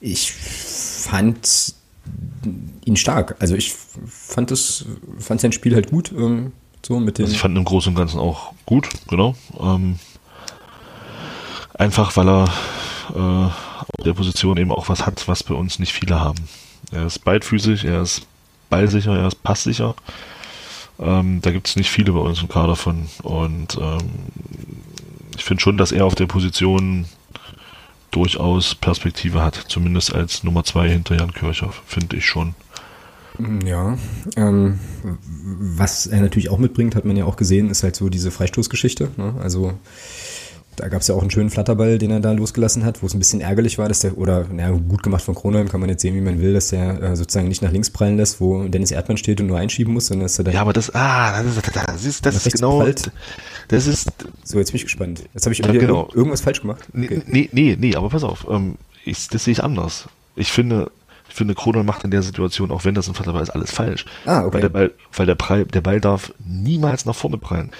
ich fand ihn stark. Also ich fand das, fand sein Spiel halt gut. Ähm, so mit den also ich fand ihn im Großen und Ganzen auch gut, genau. Ähm, einfach weil er äh, auf der Position eben auch was hat, was bei uns nicht viele haben. Er ist beidfüßig, er ist ballsicher, er ist passsicher. Ähm, da gibt es nicht viele bei uns im Kader von. Und ähm, ich finde schon, dass er auf der Position durchaus Perspektive hat, zumindest als Nummer zwei hinter Jan Kirchhoff, finde ich schon. Ja, ähm, was er natürlich auch mitbringt, hat man ja auch gesehen, ist halt so diese Freistoßgeschichte. Ne? Also da gab es ja auch einen schönen Flatterball, den er da losgelassen hat, wo es ein bisschen ärgerlich war, dass der, oder naja, gut gemacht von Kronheim, kann man jetzt sehen, wie man will, dass der äh, sozusagen nicht nach links prallen lässt, wo Dennis Erdmann steht und nur einschieben muss, sondern dass er da. Ja, aber das, ah, das ist, das ist, das ist genau. Prallt. Das ist. So, jetzt bin ich gespannt. Jetzt habe ich ja, genau. irgendwas falsch gemacht. Okay. Nee, nee, nee, aber pass auf, ähm, ich, das sehe ich anders. Ich finde, finde, Kronheim macht in der Situation, auch wenn das ein Flatterball ist, alles falsch. Ah, okay. Weil der Ball, weil der, Prall, der Ball darf niemals nach vorne prallen.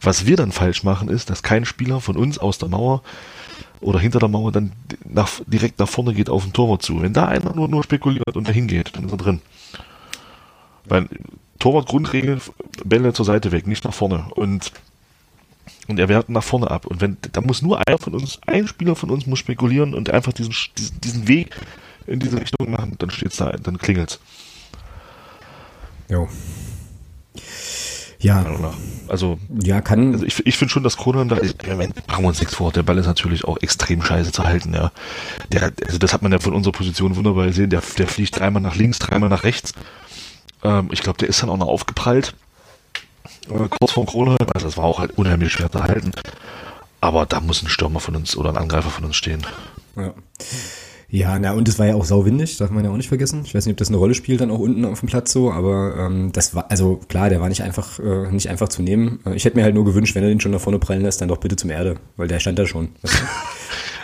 Was wir dann falsch machen, ist, dass kein Spieler von uns aus der Mauer oder hinter der Mauer dann nach, direkt nach vorne geht auf den Torwart zu. Wenn da einer nur, nur spekuliert und dahin geht, dann ist er drin. Weil Torwart Grundregel, Bälle zur Seite weg, nicht nach vorne. Und, und er wehrt nach vorne ab. Und wenn, da muss nur einer von uns, ein Spieler von uns muss spekulieren und einfach diesen, diesen, diesen Weg in diese Richtung machen, dann steht's da, dann klingelt's. Jo. Ja. Also, ja, kann. Also ich, ich finde schon, dass Kronan da, ich, machen wir uns nichts vor, der Ball ist natürlich auch extrem scheiße zu halten, ja. Der, also das hat man ja von unserer Position wunderbar gesehen, der, der fliegt dreimal nach links, dreimal nach rechts. Ähm, ich glaube, der ist dann auch noch aufgeprallt. Äh, kurz vor Kronheim, also das war auch halt unheimlich schwer zu halten. Aber da muss ein Stürmer von uns oder ein Angreifer von uns stehen. Ja. Ja, na und es war ja auch sauwindig, darf man ja auch nicht vergessen. Ich weiß nicht, ob das eine Rolle spielt dann auch unten auf dem Platz so, aber ähm, das war, also klar, der war nicht einfach, äh, nicht einfach zu nehmen. Ich hätte mir halt nur gewünscht, wenn er den schon nach vorne prallen lässt, dann doch bitte zum Erde, weil der stand da schon.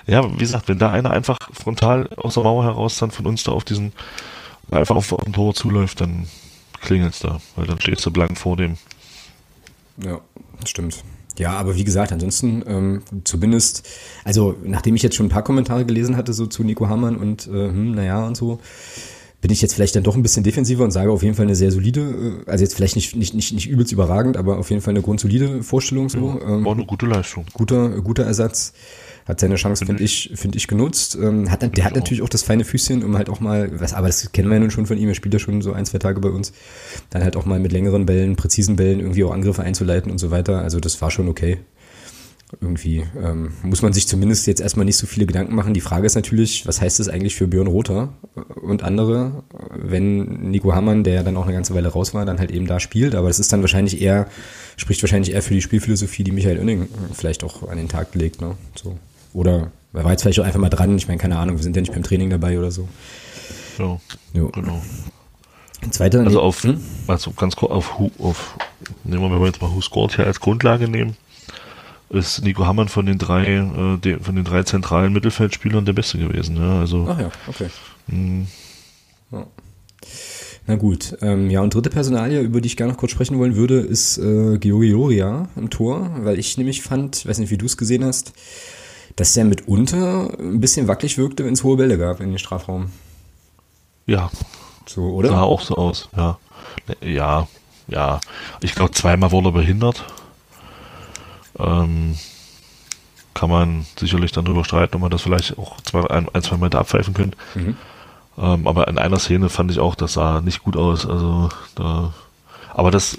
Ja, wie gesagt, wenn da einer einfach frontal aus der Mauer heraus dann von uns da auf diesen, einfach auf, auf den Tor zuläuft, dann klingelt's da, weil dann stehst du blank vor dem. Ja, stimmt. Ja, aber wie gesagt, ansonsten ähm, zumindest, also nachdem ich jetzt schon ein paar Kommentare gelesen hatte, so zu Nico Hamann und äh, hm, naja und so, bin ich jetzt vielleicht dann doch ein bisschen defensiver und sage auf jeden Fall eine sehr solide, äh, also jetzt vielleicht nicht, nicht, nicht, nicht übelst überragend, aber auf jeden Fall eine grundsolide Vorstellung so. Ja, war eine ähm, gute Leistung. Guter, guter Ersatz hat seine Chance, finde ich, finde ich, genutzt. Ähm, hat, der hat natürlich auch das feine Füßchen, um halt auch mal, was, aber das kennen wir ja nun schon von ihm, er spielt ja schon so ein, zwei Tage bei uns, dann halt auch mal mit längeren Bällen, präzisen Bällen irgendwie auch Angriffe einzuleiten und so weiter. Also das war schon okay. Irgendwie ähm, muss man sich zumindest jetzt erstmal nicht so viele Gedanken machen. Die Frage ist natürlich, was heißt das eigentlich für Björn Rother und andere, wenn Nico Hammann, der dann auch eine ganze Weile raus war, dann halt eben da spielt. Aber das ist dann wahrscheinlich eher, spricht wahrscheinlich eher für die Spielphilosophie, die Michael Oenning vielleicht auch an den Tag legt. Ne? So. Oder er war jetzt vielleicht auch einfach mal dran. Ich meine, keine Ahnung, wir sind ja nicht beim Training dabei oder so. Ja, jo. genau. Zweiter, also auf, hm? also ganz kurz auf, auf, nehmen wir, wenn wir jetzt mal Who Scored hier als Grundlage nehmen, ist Nico Hammann von den drei, äh, de, von den drei zentralen Mittelfeldspielern der Beste gewesen. Ja, also, Ach ja, okay. Hm. Ja. Na gut, ähm, ja und dritte Personalie, über die ich gerne noch kurz sprechen wollen würde, ist äh, Georgi Loria im Tor, weil ich nämlich fand, weiß nicht, wie du es gesehen hast, dass er mitunter ein bisschen wackelig wirkte, wenn es hohe Bälle gab in den Strafraum. Ja. So, oder? Sah auch so aus, ja. Ja, ja. Ich glaube, zweimal wurde er behindert. Ähm, kann man sicherlich dann drüber streiten, ob man das vielleicht auch zwei, ein, ein zwei Mal da abpfeifen könnte. Mhm. Ähm, aber in einer Szene fand ich auch, das sah nicht gut aus. Also da, aber das,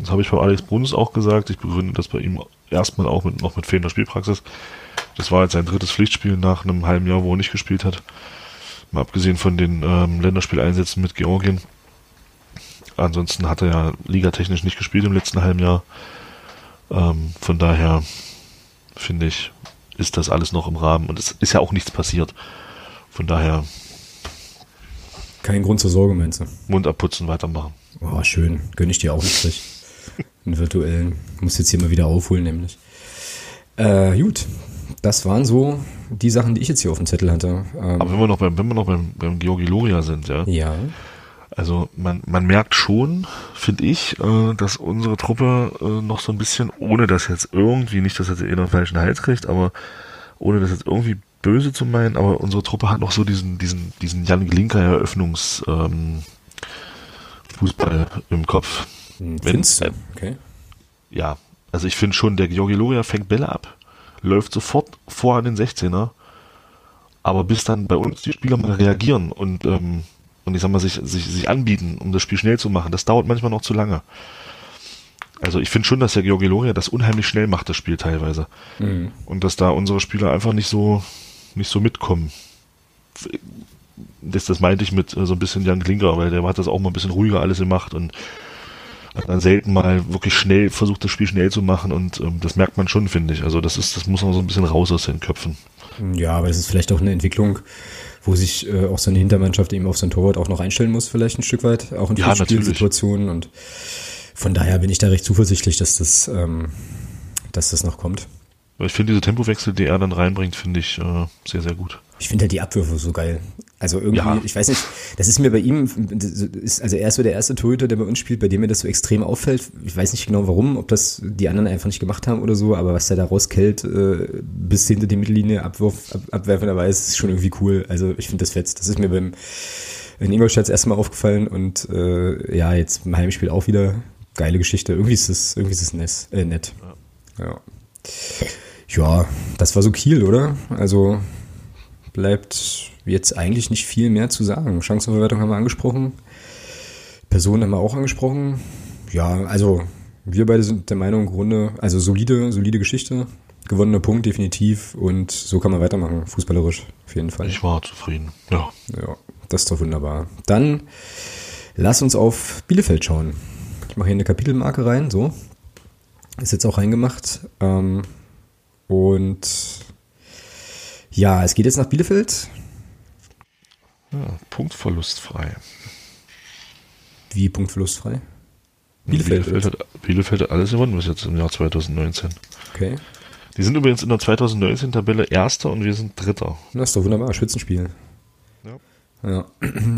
das habe ich bei Alex Bruns auch gesagt. Ich begründe das bei ihm erstmal auch mit, noch mit fehlender Spielpraxis. Das war jetzt sein drittes Pflichtspiel nach einem halben Jahr, wo er nicht gespielt hat. Mal abgesehen von den ähm, Länderspieleinsätzen mit Georgien. Ansonsten hat er ja ligatechnisch nicht gespielt im letzten halben Jahr. Ähm, von daher finde ich, ist das alles noch im Rahmen und es ist ja auch nichts passiert. Von daher. Kein Grund zur Sorge, meinst du? Mund abputzen, weitermachen. Oh, schön. Gönne ich dir auch nicht. Einen virtuellen. Muss jetzt hier mal wieder aufholen, nämlich. Äh, gut, das waren so die Sachen, die ich jetzt hier auf dem Zettel hatte. Ähm, Aber wenn wir noch beim, wenn wir noch beim, beim Georgi Loria sind, ja. Ja. Also man, man merkt schon, finde ich, äh, dass unsere Truppe äh, noch so ein bisschen, ohne dass jetzt irgendwie, nicht, dass jetzt jeder einen falschen Hals kriegt, aber ohne das jetzt irgendwie böse zu meinen, aber unsere Truppe hat noch so diesen, diesen, diesen Jan Glinker Eröffnungs ähm, Fußball im Kopf. Hm, du? Okay. Ja, also ich finde schon, der Georgi Loria fängt Bälle ab läuft sofort vor an den 16er. Aber bis dann bei uns die Spieler mal reagieren und, ähm, und ich sag mal, sich, sich, sich anbieten, um das Spiel schnell zu machen, das dauert manchmal noch zu lange. Also ich finde schon, dass der Georgi Loria das unheimlich schnell macht, das Spiel teilweise. Mhm. Und dass da unsere Spieler einfach nicht so, nicht so mitkommen. Das, das meinte ich mit äh, so ein bisschen Jan Klinker, weil der hat das auch mal ein bisschen ruhiger alles gemacht und hat dann selten mal wirklich schnell versucht, das Spiel schnell zu machen und ähm, das merkt man schon, finde ich. Also das ist, das muss man so ein bisschen raus aus den Köpfen. Ja, aber das ist vielleicht auch eine Entwicklung, wo sich äh, auch seine Hintermannschaft eben auf sein Torwart auch noch einstellen muss, vielleicht ein Stück weit, auch in ja, Spielsituationen und von daher bin ich da recht zuversichtlich, dass das, ähm, dass das noch kommt. Ich finde diese Tempowechsel, die er dann reinbringt, finde ich äh, sehr, sehr gut. Ich finde halt die Abwürfe so geil. Also irgendwie, ja. ich weiß nicht, das ist mir bei ihm, ist, also er ist so der erste Torhüter, der bei uns spielt, bei dem mir das so extrem auffällt. Ich weiß nicht genau warum, ob das die anderen einfach nicht gemacht haben oder so, aber was er da rauskellt, äh, bis hinter die Mittellinie Abwurf, ab, abwerfenderweise, ist schon irgendwie cool. Also ich finde das fetzt. Das ist mir beim in Ingolstadt das erste Mal aufgefallen und äh, ja, jetzt im Heimspiel auch wieder geile Geschichte. Irgendwie ist es, irgendwie ist es nett. Äh, nett. Ja. ja, das war so Kiel, oder? Also bleibt jetzt eigentlich nicht viel mehr zu sagen. Chancenverwertung haben wir angesprochen. Personen haben wir auch angesprochen. Ja, also wir beide sind der Meinung, im Grunde, also solide, solide Geschichte. Gewonnener Punkt, definitiv. Und so kann man weitermachen, fußballerisch, auf jeden Fall. Ich war zufrieden, ja. Ja, das ist doch wunderbar. Dann lass uns auf Bielefeld schauen. Ich mache hier eine Kapitelmarke rein, so. Ist jetzt auch reingemacht. Ähm, und ja, es geht jetzt nach Bielefeld. Ja, punktverlustfrei. Wie punktverlustfrei? Bielefeld, Bielefeld, hat, Bielefeld hat alles gewonnen bis jetzt im Jahr 2019. Okay. Die sind übrigens in der 2019-Tabelle Erster und wir sind Dritter. Das ist doch wunderbar, Schützenspiel. Ja. ja.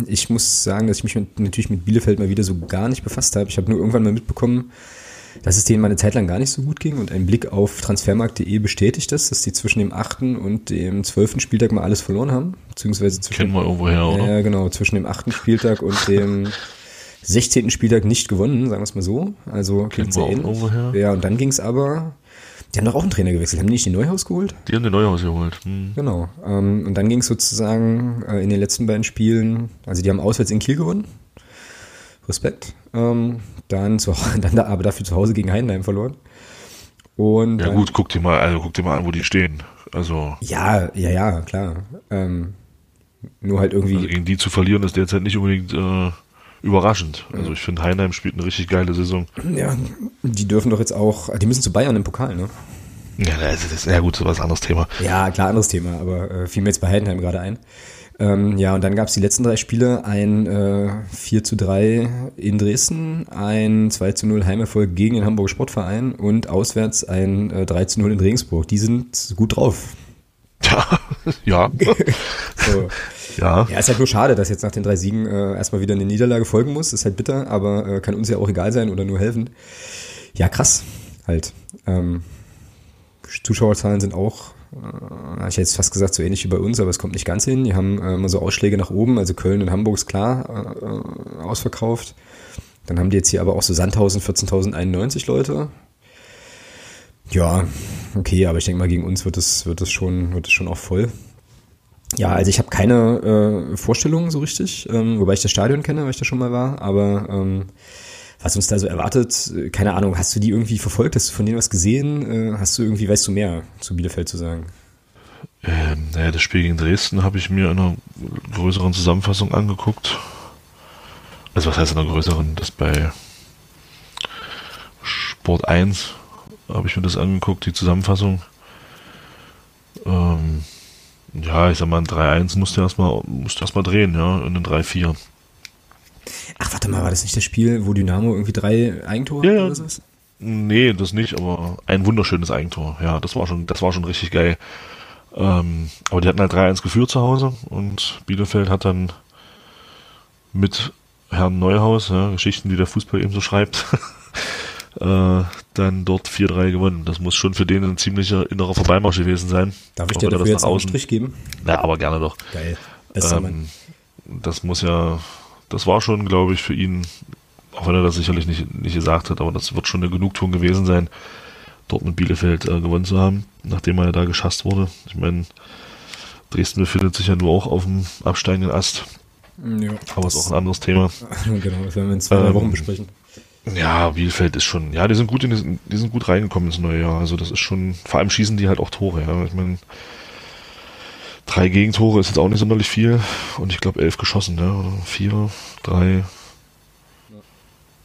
Ich muss sagen, dass ich mich mit, natürlich mit Bielefeld mal wieder so gar nicht befasst habe. Ich habe nur irgendwann mal mitbekommen, dass es denen mal eine Zeit lang gar nicht so gut ging und ein Blick auf transfermarkt.de bestätigt das, dass die zwischen dem 8. und dem 12. Spieltag mal alles verloren haben. Beziehungsweise zwischen, Kennen wir irgendwoher, oder? Ja, genau, zwischen dem 8. Spieltag und dem 16. Spieltag nicht gewonnen, sagen wir es mal so. Also klingt sehr ähnlich. Ja, und dann ging es aber. Die haben doch auch einen Trainer gewechselt. Haben die nicht den Neuhaus geholt? Die haben den Neuhaus geholt. Hm. Genau. Ähm, und dann ging es sozusagen äh, in den letzten beiden Spielen, also die haben auswärts in Kiel gewonnen. Respekt. Ähm, dann, zu, dann da, aber dafür zu Hause gegen Heidenheim verloren. Und ja dann, gut, guck dir mal, also guck dir mal an, wo die stehen. Also ja, ja, ja, klar. Ähm, nur halt irgendwie. Also gegen die zu verlieren ist derzeit nicht unbedingt äh, überraschend. Also ich finde, Heinheim spielt eine richtig geile Saison. Ja, die dürfen doch jetzt auch, die müssen zu Bayern im Pokal, ne? Ja, das ist, ja gut, so was anderes Thema. Ja, klar, anderes Thema, aber äh, fiel mir jetzt bei Heidenheim gerade ein. Ähm, ja, und dann gab es die letzten drei Spiele, ein äh, 4 zu 3 in Dresden, ein 2 zu 0 Heimerfolg gegen den Hamburger Sportverein und auswärts ein äh, 3 zu 0 in Regensburg. Die sind gut drauf. Ja, ja. so. Ja. Ja, ist halt nur schade, dass jetzt nach den drei Siegen äh, erstmal wieder eine Niederlage folgen muss. Ist halt bitter, aber äh, kann uns ja auch egal sein oder nur helfen. Ja, krass. Halt. Ähm, Zuschauerzahlen sind auch, äh, ich hätte jetzt fast gesagt, so ähnlich wie bei uns, aber es kommt nicht ganz hin. Die haben äh, immer so Ausschläge nach oben, also Köln und Hamburg ist klar äh, ausverkauft. Dann haben die jetzt hier aber auch so Sandhausen 14.091 Leute. Ja, okay, aber ich denke mal, gegen uns wird es, wird es schon, wird es schon auch voll. Ja, also ich habe keine äh, Vorstellung so richtig, ähm, wobei ich das Stadion kenne, weil ich da schon mal war, aber ähm, was uns da so erwartet, keine Ahnung, hast du die irgendwie verfolgt, hast du von denen was gesehen, äh, hast du irgendwie, weißt du mehr zu Bielefeld zu sagen? Ähm, naja, das Spiel gegen Dresden habe ich mir in einer größeren Zusammenfassung angeguckt. Also was heißt in einer größeren? Das bei Sport 1 habe ich mir das angeguckt, die Zusammenfassung. Ähm, ja, ich sag mal, ein 3-1 musst du erstmal erst drehen, ja, in ein 3-4. Ach, warte mal, war das nicht das Spiel, wo Dynamo irgendwie drei Eigentore ja, oder so? Nee, das nicht, aber ein wunderschönes Eigentor. Ja, das war schon, das war schon richtig geil. Ähm, aber die hatten halt 3-1 geführt zu Hause und Bielefeld hat dann mit Herrn Neuhaus, ja, Geschichten, die der Fußball eben so schreibt, äh, dann dort 4-3 gewonnen. Das muss schon für den ein ziemlicher innerer Vorbeimarsch gewesen sein. Darf ich dir dafür jetzt einen Strich geben? Na, aber gerne doch. Geil. Ähm, das muss ja, das war schon, glaube ich, für ihn, auch wenn er das sicherlich nicht, nicht gesagt hat, aber das wird schon eine Genugtuung gewesen sein, dort mit Bielefeld äh, gewonnen zu haben, nachdem er da geschasst wurde. Ich meine, Dresden befindet sich ja nur auch auf dem absteigenden Ast. Ja, aber ist auch ein anderes Thema. genau, das werden wir in zwei ähm, Wochen besprechen. Ja, Bielefeld ist schon, ja, die sind gut in die sind gut reingekommen ins neue Jahr. Also das ist schon, vor allem schießen die halt auch Tore, ja. Ich meine, drei Gegentore ist jetzt auch nicht sonderlich viel. Und ich glaube elf geschossen, ja. Oder vier, drei,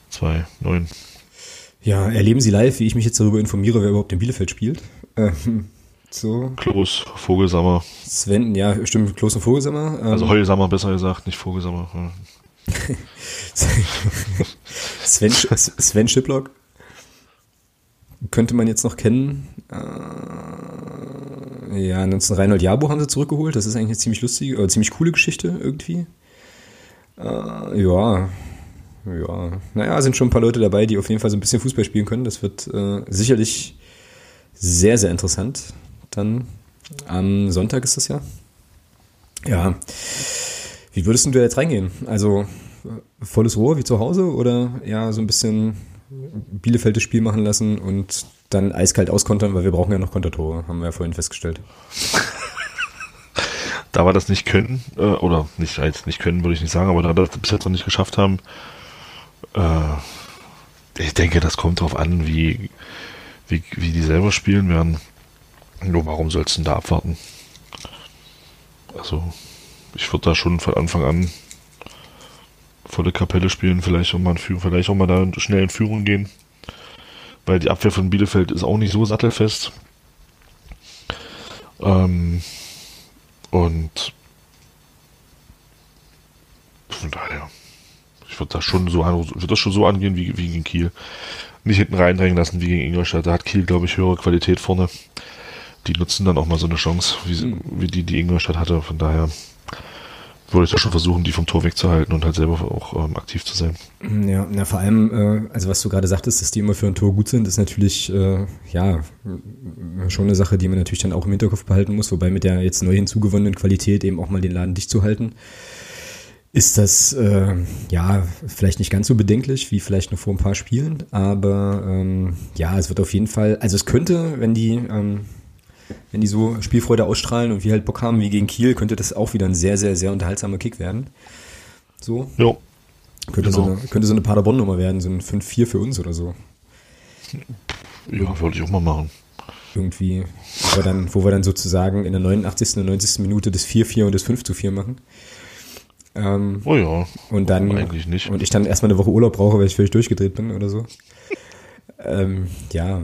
zwei, neun. Ja, erleben Sie live, wie ich mich jetzt darüber informiere, wer überhaupt in Bielefeld spielt. Ähm, so. Klos, Vogelsammer. Sven, ja, stimmt, Klos und Vogelsammer. Ähm, also Heulsammer besser gesagt, nicht Vogelsammer. Ja. Sven, Sven Schiplock könnte man jetzt noch kennen. Äh, ja, ansonsten Reinhold Jabo haben sie zurückgeholt. Das ist eigentlich eine ziemlich lustige, äh, ziemlich coole Geschichte irgendwie. Äh, ja, ja. Naja, sind schon ein paar Leute dabei, die auf jeden Fall so ein bisschen Fußball spielen können. Das wird äh, sicherlich sehr, sehr interessant. Dann am Sonntag ist das ja. Ja. Wie würdest du da jetzt reingehen? Also volles Rohr wie zu Hause oder ja so ein bisschen Bielefeld das Spiel machen lassen und dann eiskalt auskontern, weil wir brauchen ja noch Kontertore, haben wir ja vorhin festgestellt. da wir das nicht können, äh, oder nicht, als nicht können, würde ich nicht sagen, aber da wir das bis jetzt noch nicht geschafft haben, äh, ich denke, das kommt darauf an, wie, wie, wie die selber spielen werden. Nur warum sollst du denn da abwarten? Also, ich würde da schon von Anfang an volle Kapelle spielen, vielleicht auch mal, in vielleicht auch mal da schnell in Führung gehen. Weil die Abwehr von Bielefeld ist auch nicht so sattelfest. Ähm, und von daher. Ich würde das schon so würde das schon so angehen wie, wie gegen Kiel. Nicht hinten reindrängen lassen wie gegen Ingolstadt. Da hat Kiel, glaube ich, höhere Qualität vorne. Die nutzen dann auch mal so eine Chance, wie, mhm. wie die, die Ingolstadt hatte. Von daher würde ich da schon versuchen, die vom Tor wegzuhalten und halt selber auch ähm, aktiv zu sein. Ja, na, vor allem, äh, also was du gerade sagtest, dass die immer für ein Tor gut sind, ist natürlich, äh, ja, schon eine Sache, die man natürlich dann auch im Hinterkopf behalten muss, wobei mit der jetzt neu hinzugewonnenen Qualität eben auch mal den Laden dicht zu halten, ist das, äh, ja, vielleicht nicht ganz so bedenklich wie vielleicht noch vor ein paar Spielen, aber ähm, ja, es wird auf jeden Fall, also es könnte, wenn die, ähm, wenn die so Spielfreude ausstrahlen und wir halt Bock haben wie gegen Kiel, könnte das auch wieder ein sehr, sehr, sehr unterhaltsamer Kick werden. So. Ja. Könnte, genau. so eine, könnte so eine Paderborn-Nummer werden, so ein 5-4 für uns oder so. Ja, wollte ich auch mal machen. Irgendwie, wo wir dann, wo wir dann sozusagen in der 89. und 90. Minute das 4-4 und das 5 4 machen. Ähm, oh ja. Und dann, eigentlich nicht. Und ich dann erstmal eine Woche Urlaub brauche, weil ich völlig durchgedreht bin oder so. ähm, ja,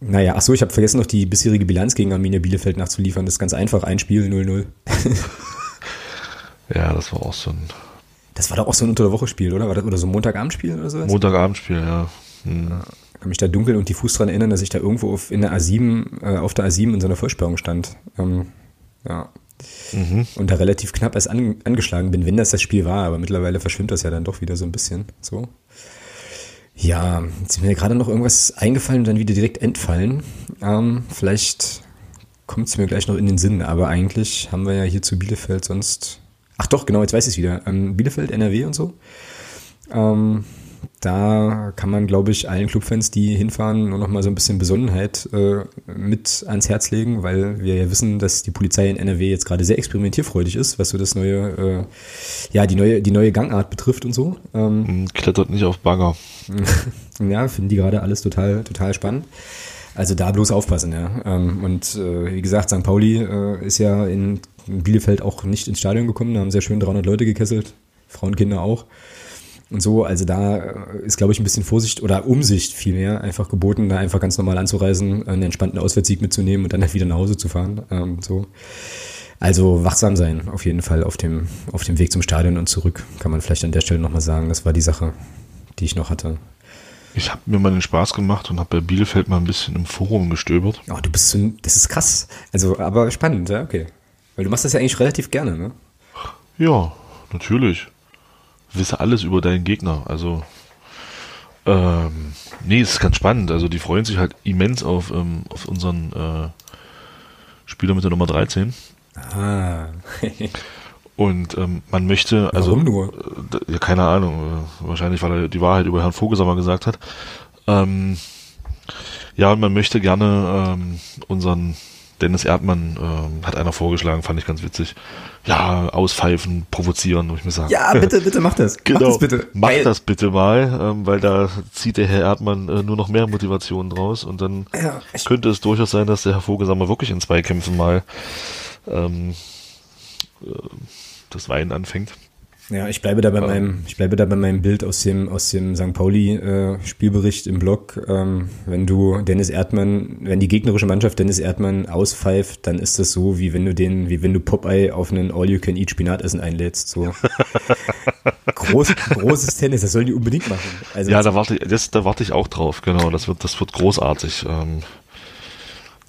naja, ach so, ich habe vergessen noch die bisherige Bilanz gegen Arminia Bielefeld nachzuliefern. Das ist ganz einfach, ein Spiel 0-0. ja, das war auch so ein... Das war doch auch so ein Unter der Woche Spiel, oder? War das, oder so ein Montagabendspiel oder so? Montagabendspiel, ja. Hm. Ich kann mich da dunkel und diffus dran erinnern, dass ich da irgendwo auf, in der A7, äh, auf der A7 in so einer Vollsperrung stand. Ähm, ja. Mhm. Und da relativ knapp erst an, angeschlagen bin, wenn das das Spiel war, aber mittlerweile verschwimmt das ja dann doch wieder so ein bisschen. So. Ja, jetzt ist mir gerade noch irgendwas eingefallen und dann wieder direkt entfallen. Ähm, vielleicht kommt es mir gleich noch in den Sinn, aber eigentlich haben wir ja hier zu Bielefeld sonst. Ach doch, genau, jetzt weiß ich es wieder. Ähm, Bielefeld, NRW und so. Ähm, da kann man, glaube ich, allen Clubfans, die hinfahren, nur noch mal so ein bisschen Besonnenheit äh, mit ans Herz legen, weil wir ja wissen, dass die Polizei in NRW jetzt gerade sehr experimentierfreudig ist, was so das neue, äh, ja, die neue, die neue Gangart betrifft und so. Ähm, hm, Klettert nicht auf Bagger. ja, finden die gerade alles total, total spannend. Also da bloß aufpassen, ja. Ähm, und äh, wie gesagt, St. Pauli äh, ist ja in Bielefeld auch nicht ins Stadion gekommen, da haben sehr schön 300 Leute gekesselt, Frauen, Kinder auch und so. Also da äh, ist, glaube ich, ein bisschen Vorsicht oder Umsicht vielmehr einfach geboten, da einfach ganz normal anzureisen, einen entspannten Auswärtssieg mitzunehmen und dann halt wieder nach Hause zu fahren. Ähm, so. Also wachsam sein, auf jeden Fall auf dem, auf dem Weg zum Stadion und zurück, kann man vielleicht an der Stelle nochmal sagen. Das war die Sache, die ich noch hatte. Ich habe mir mal den Spaß gemacht und habe bei Bielefeld mal ein bisschen im Forum gestöbert. Oh, du bist so, das ist krass. Also, aber spannend, ja, okay. Weil du machst das ja eigentlich relativ gerne, ne? Ja, natürlich wisse alles über deinen Gegner. Also, ähm, nee, es ist ganz spannend. Also, die freuen sich halt immens auf, ähm, auf unseren äh, Spieler mit der Nummer 13. Ah. Und ähm, man möchte, also Warum nur? Äh, ja, keine Ahnung, äh, wahrscheinlich, weil er die Wahrheit über Herrn Vogelsammer gesagt hat. Ähm, ja, und man möchte gerne ähm, unseren Dennis Erdmann äh, hat einer vorgeschlagen, fand ich ganz witzig. Ja, auspfeifen, provozieren, muss ich mir sagen. Ja, bitte, bitte mach das. genau, mach das bitte. Mach weil, das bitte mal, ähm, weil da zieht der Herr Erdmann äh, nur noch mehr Motivation draus und dann ja, könnte es durchaus sein, dass der Herr Vogelsammer wirklich in zwei Kämpfen mal ähm, äh, das Weinen anfängt. Ja, ich bleibe da bei meinem, ich bleibe da bei meinem Bild aus dem, aus dem St. Pauli äh, Spielbericht im Blog. Ähm, wenn du Dennis Erdmann, wenn die gegnerische Mannschaft Dennis Erdmann auspfeift, dann ist das so, wie wenn du den, wie wenn du Popeye auf einen All-You-Can-Eat Spinatessen einlädst. So. Groß, großes Tennis, das sollen die unbedingt machen. Also ja, da warte, das, da warte ich auch drauf, genau. Das wird, das wird großartig. Ähm,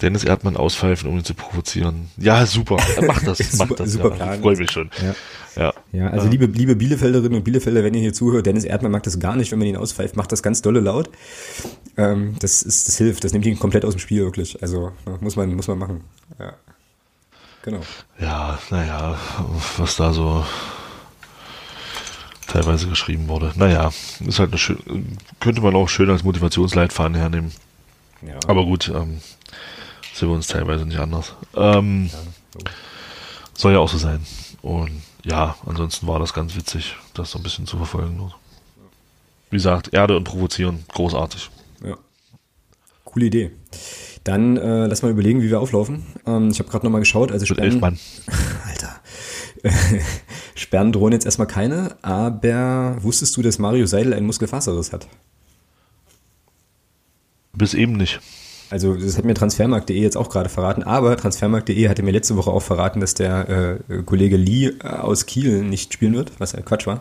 Dennis Erdmann auspfeifen, um ihn zu provozieren. Ja, super. Mach das, mach super, das. Super ja, freue mich schon. Ja. Ja, ja also liebe, liebe Bielefelderinnen und Bielefelder, wenn ihr hier zuhört, Dennis Erdmann mag das gar nicht, wenn man ihn auspfeift, macht das ganz dolle laut. Ähm, das, ist, das hilft, das nimmt ihn komplett aus dem Spiel, wirklich. Also muss man, muss man machen. Ja. Genau. Ja, naja, was da so teilweise geschrieben wurde. Naja, ist halt eine schön, könnte man auch schön als Motivationsleitfaden hernehmen. Ja. Aber gut, ähm, sind wir uns teilweise nicht anders. Ähm, ja, so. Soll ja auch so sein. Und ja, ansonsten war das ganz witzig, das so ein bisschen zu verfolgen. Wie gesagt, Erde und provozieren, großartig. Ja. Coole Idee. Dann äh, lass mal überlegen, wie wir auflaufen. Ähm, ich habe gerade nochmal geschaut. Also Sperren, elf Mann. Alter. Sperren drohen jetzt erstmal keine, aber wusstest du, dass Mario Seidel einen Muskelfaserriss hat? Bis eben nicht. Also das hat mir Transfermarkt.de jetzt auch gerade verraten, aber Transfermarkt.de hatte mir letzte Woche auch verraten, dass der äh, Kollege Lee äh, aus Kiel nicht spielen wird, was ja Quatsch war.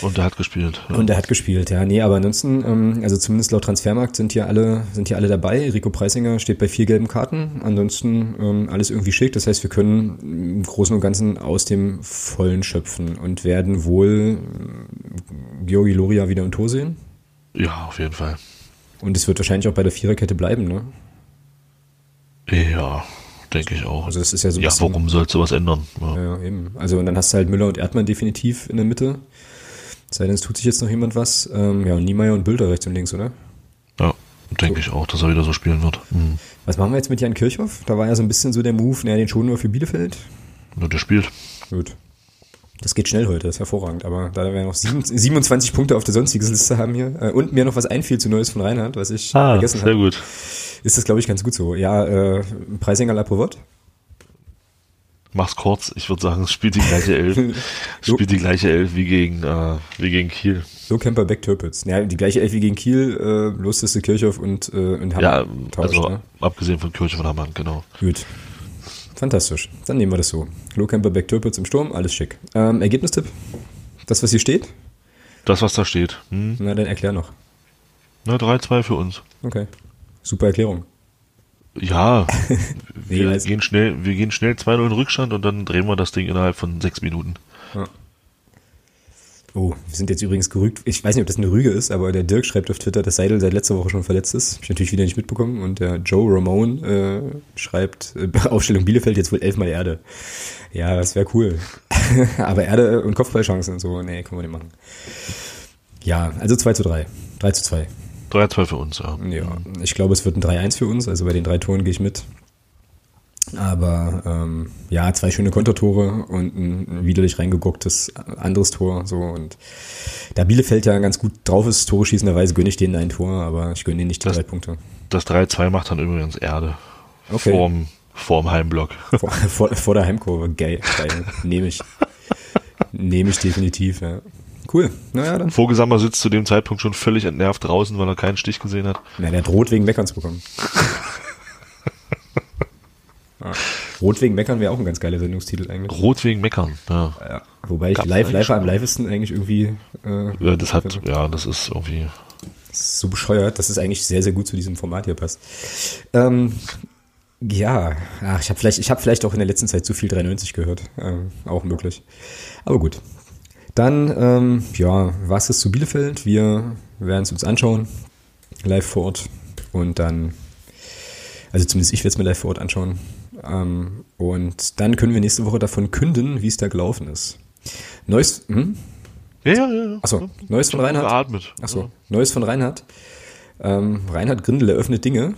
Und er hat gespielt. Ja. Und er hat gespielt, ja. Nee, aber ansonsten, ähm, also zumindest laut Transfermarkt sind hier alle, sind hier alle dabei. Rico Preisinger steht bei vier gelben Karten. Ansonsten ähm, alles irgendwie schick. Das heißt, wir können im Großen und Ganzen aus dem Vollen schöpfen und werden wohl äh, Georgi Loria wieder im Tor sehen. Ja, auf jeden Fall. Und es wird wahrscheinlich auch bei der Viererkette bleiben, ne? Ja, denke ich auch. Also es ist ja so Ja, bisschen, warum sollst du was ändern? Ja. ja, eben. Also und dann hast du halt Müller und Erdmann definitiv in der Mitte. Sei denn, es tut sich jetzt noch jemand was. Ähm, ja, und Niemeyer und Bilder rechts und links, oder? Ja, denke so. ich auch, dass er wieder so spielen wird. Mhm. Was machen wir jetzt mit Jan Kirchhoff? Da war ja so ein bisschen so der Move, naja, den schonen wir für Bielefeld. Ja, der spielt. Gut. Das geht schnell heute, das ist hervorragend. Aber da wir noch 27 Punkte auf der sonstiges Liste haben hier äh, und mir noch was einfiel zu Neues von Reinhard, was ich ah, vergessen habe. Sehr gut. Ist das, glaube ich, ganz gut so. Ja, äh, Preisinger La Provot. Mach's kurz, ich würde sagen, es spielt die gleiche Elf. spielt die gleiche Elf wie gegen, äh, wie gegen Kiel. So Camper Back Türpitz. Ja, die gleiche Elf wie gegen Kiel, äh, bloß dass Kirchhoff und, äh, und Hammer Ja, tauscht, also ne? abgesehen von Kirchhoff und Hammer, genau. Gut. Fantastisch. Dann nehmen wir das so. Lohkemper, Back Türpitz im Sturm, alles schick. Ähm, Ergebnistipp? Das, was hier steht? Das, was da steht. Hm. Na, dann erklär noch. Na, 3-2 für uns. Okay. Super Erklärung. Ja, wir, nee, gehen schnell, wir gehen schnell 2-0 in Rückstand und dann drehen wir das Ding innerhalb von sechs Minuten. Ja. Oh, wir sind jetzt übrigens gerügt. Ich weiß nicht, ob das eine Rüge ist, aber der Dirk schreibt auf Twitter, dass Seidel seit letzter Woche schon verletzt ist. Hab ich natürlich wieder nicht mitbekommen. Und der Joe Ramone äh, schreibt, äh, Aufstellung Bielefeld jetzt wohl elfmal Erde. Ja, das wäre cool. aber Erde und Kopfballchancen und so, nee, können wir nicht machen. Ja, also 2 zu 3. 3 zu 2. 3 zu 2 für uns, ja. Ja, ich glaube, es wird ein 3-1 für uns. Also bei den drei Toren gehe ich mit. Aber ähm, ja, zwei schöne Kontertore und ein widerlich reingegucktes anderes Tor. So und da Bielefeld ja ganz gut drauf ist, Tore schießenderweise gönne ich denen ein Tor, aber ich gönne ihnen nicht die das, drei Punkte. Das 3-2 macht dann übrigens Erde. Okay. Vorm, vorm Heimblock. Vor, vor, vor der Heimkurve, geil. geil. Nehme ich. Nehme ich definitiv, ja. Cool. Naja, dann. Vogelsammer sitzt zu dem Zeitpunkt schon völlig entnervt draußen, weil er keinen Stich gesehen hat. Na, der droht wegen Meckerns bekommen. Rot wegen Meckern wäre auch ein ganz geiler Sendungstitel eigentlich. Rot wegen Meckern, ja. ja. Wobei ich live, live am livesten eigentlich irgendwie. Äh, ja, das hat, ja, das ist irgendwie. Das ist so bescheuert, dass es eigentlich sehr, sehr gut zu diesem Format hier passt. Ähm, ja, ach, ich habe vielleicht, ich habe vielleicht auch in der letzten Zeit zu viel 93 gehört. Ähm, auch möglich. Aber gut. Dann, ähm, ja, was ist zu Bielefeld? Wir werden es uns anschauen. Live vor Ort. Und dann, also zumindest ich werde es mir live vor Ort anschauen. Ähm, und dann können wir nächste Woche davon künden, wie es da gelaufen ist. Neues, hm? Ja, ja, ja. Achso, Neues von Reinhard. Geatmet. Achso, Neues von Reinhard. Ähm, Reinhard Grindel eröffnet Dinge.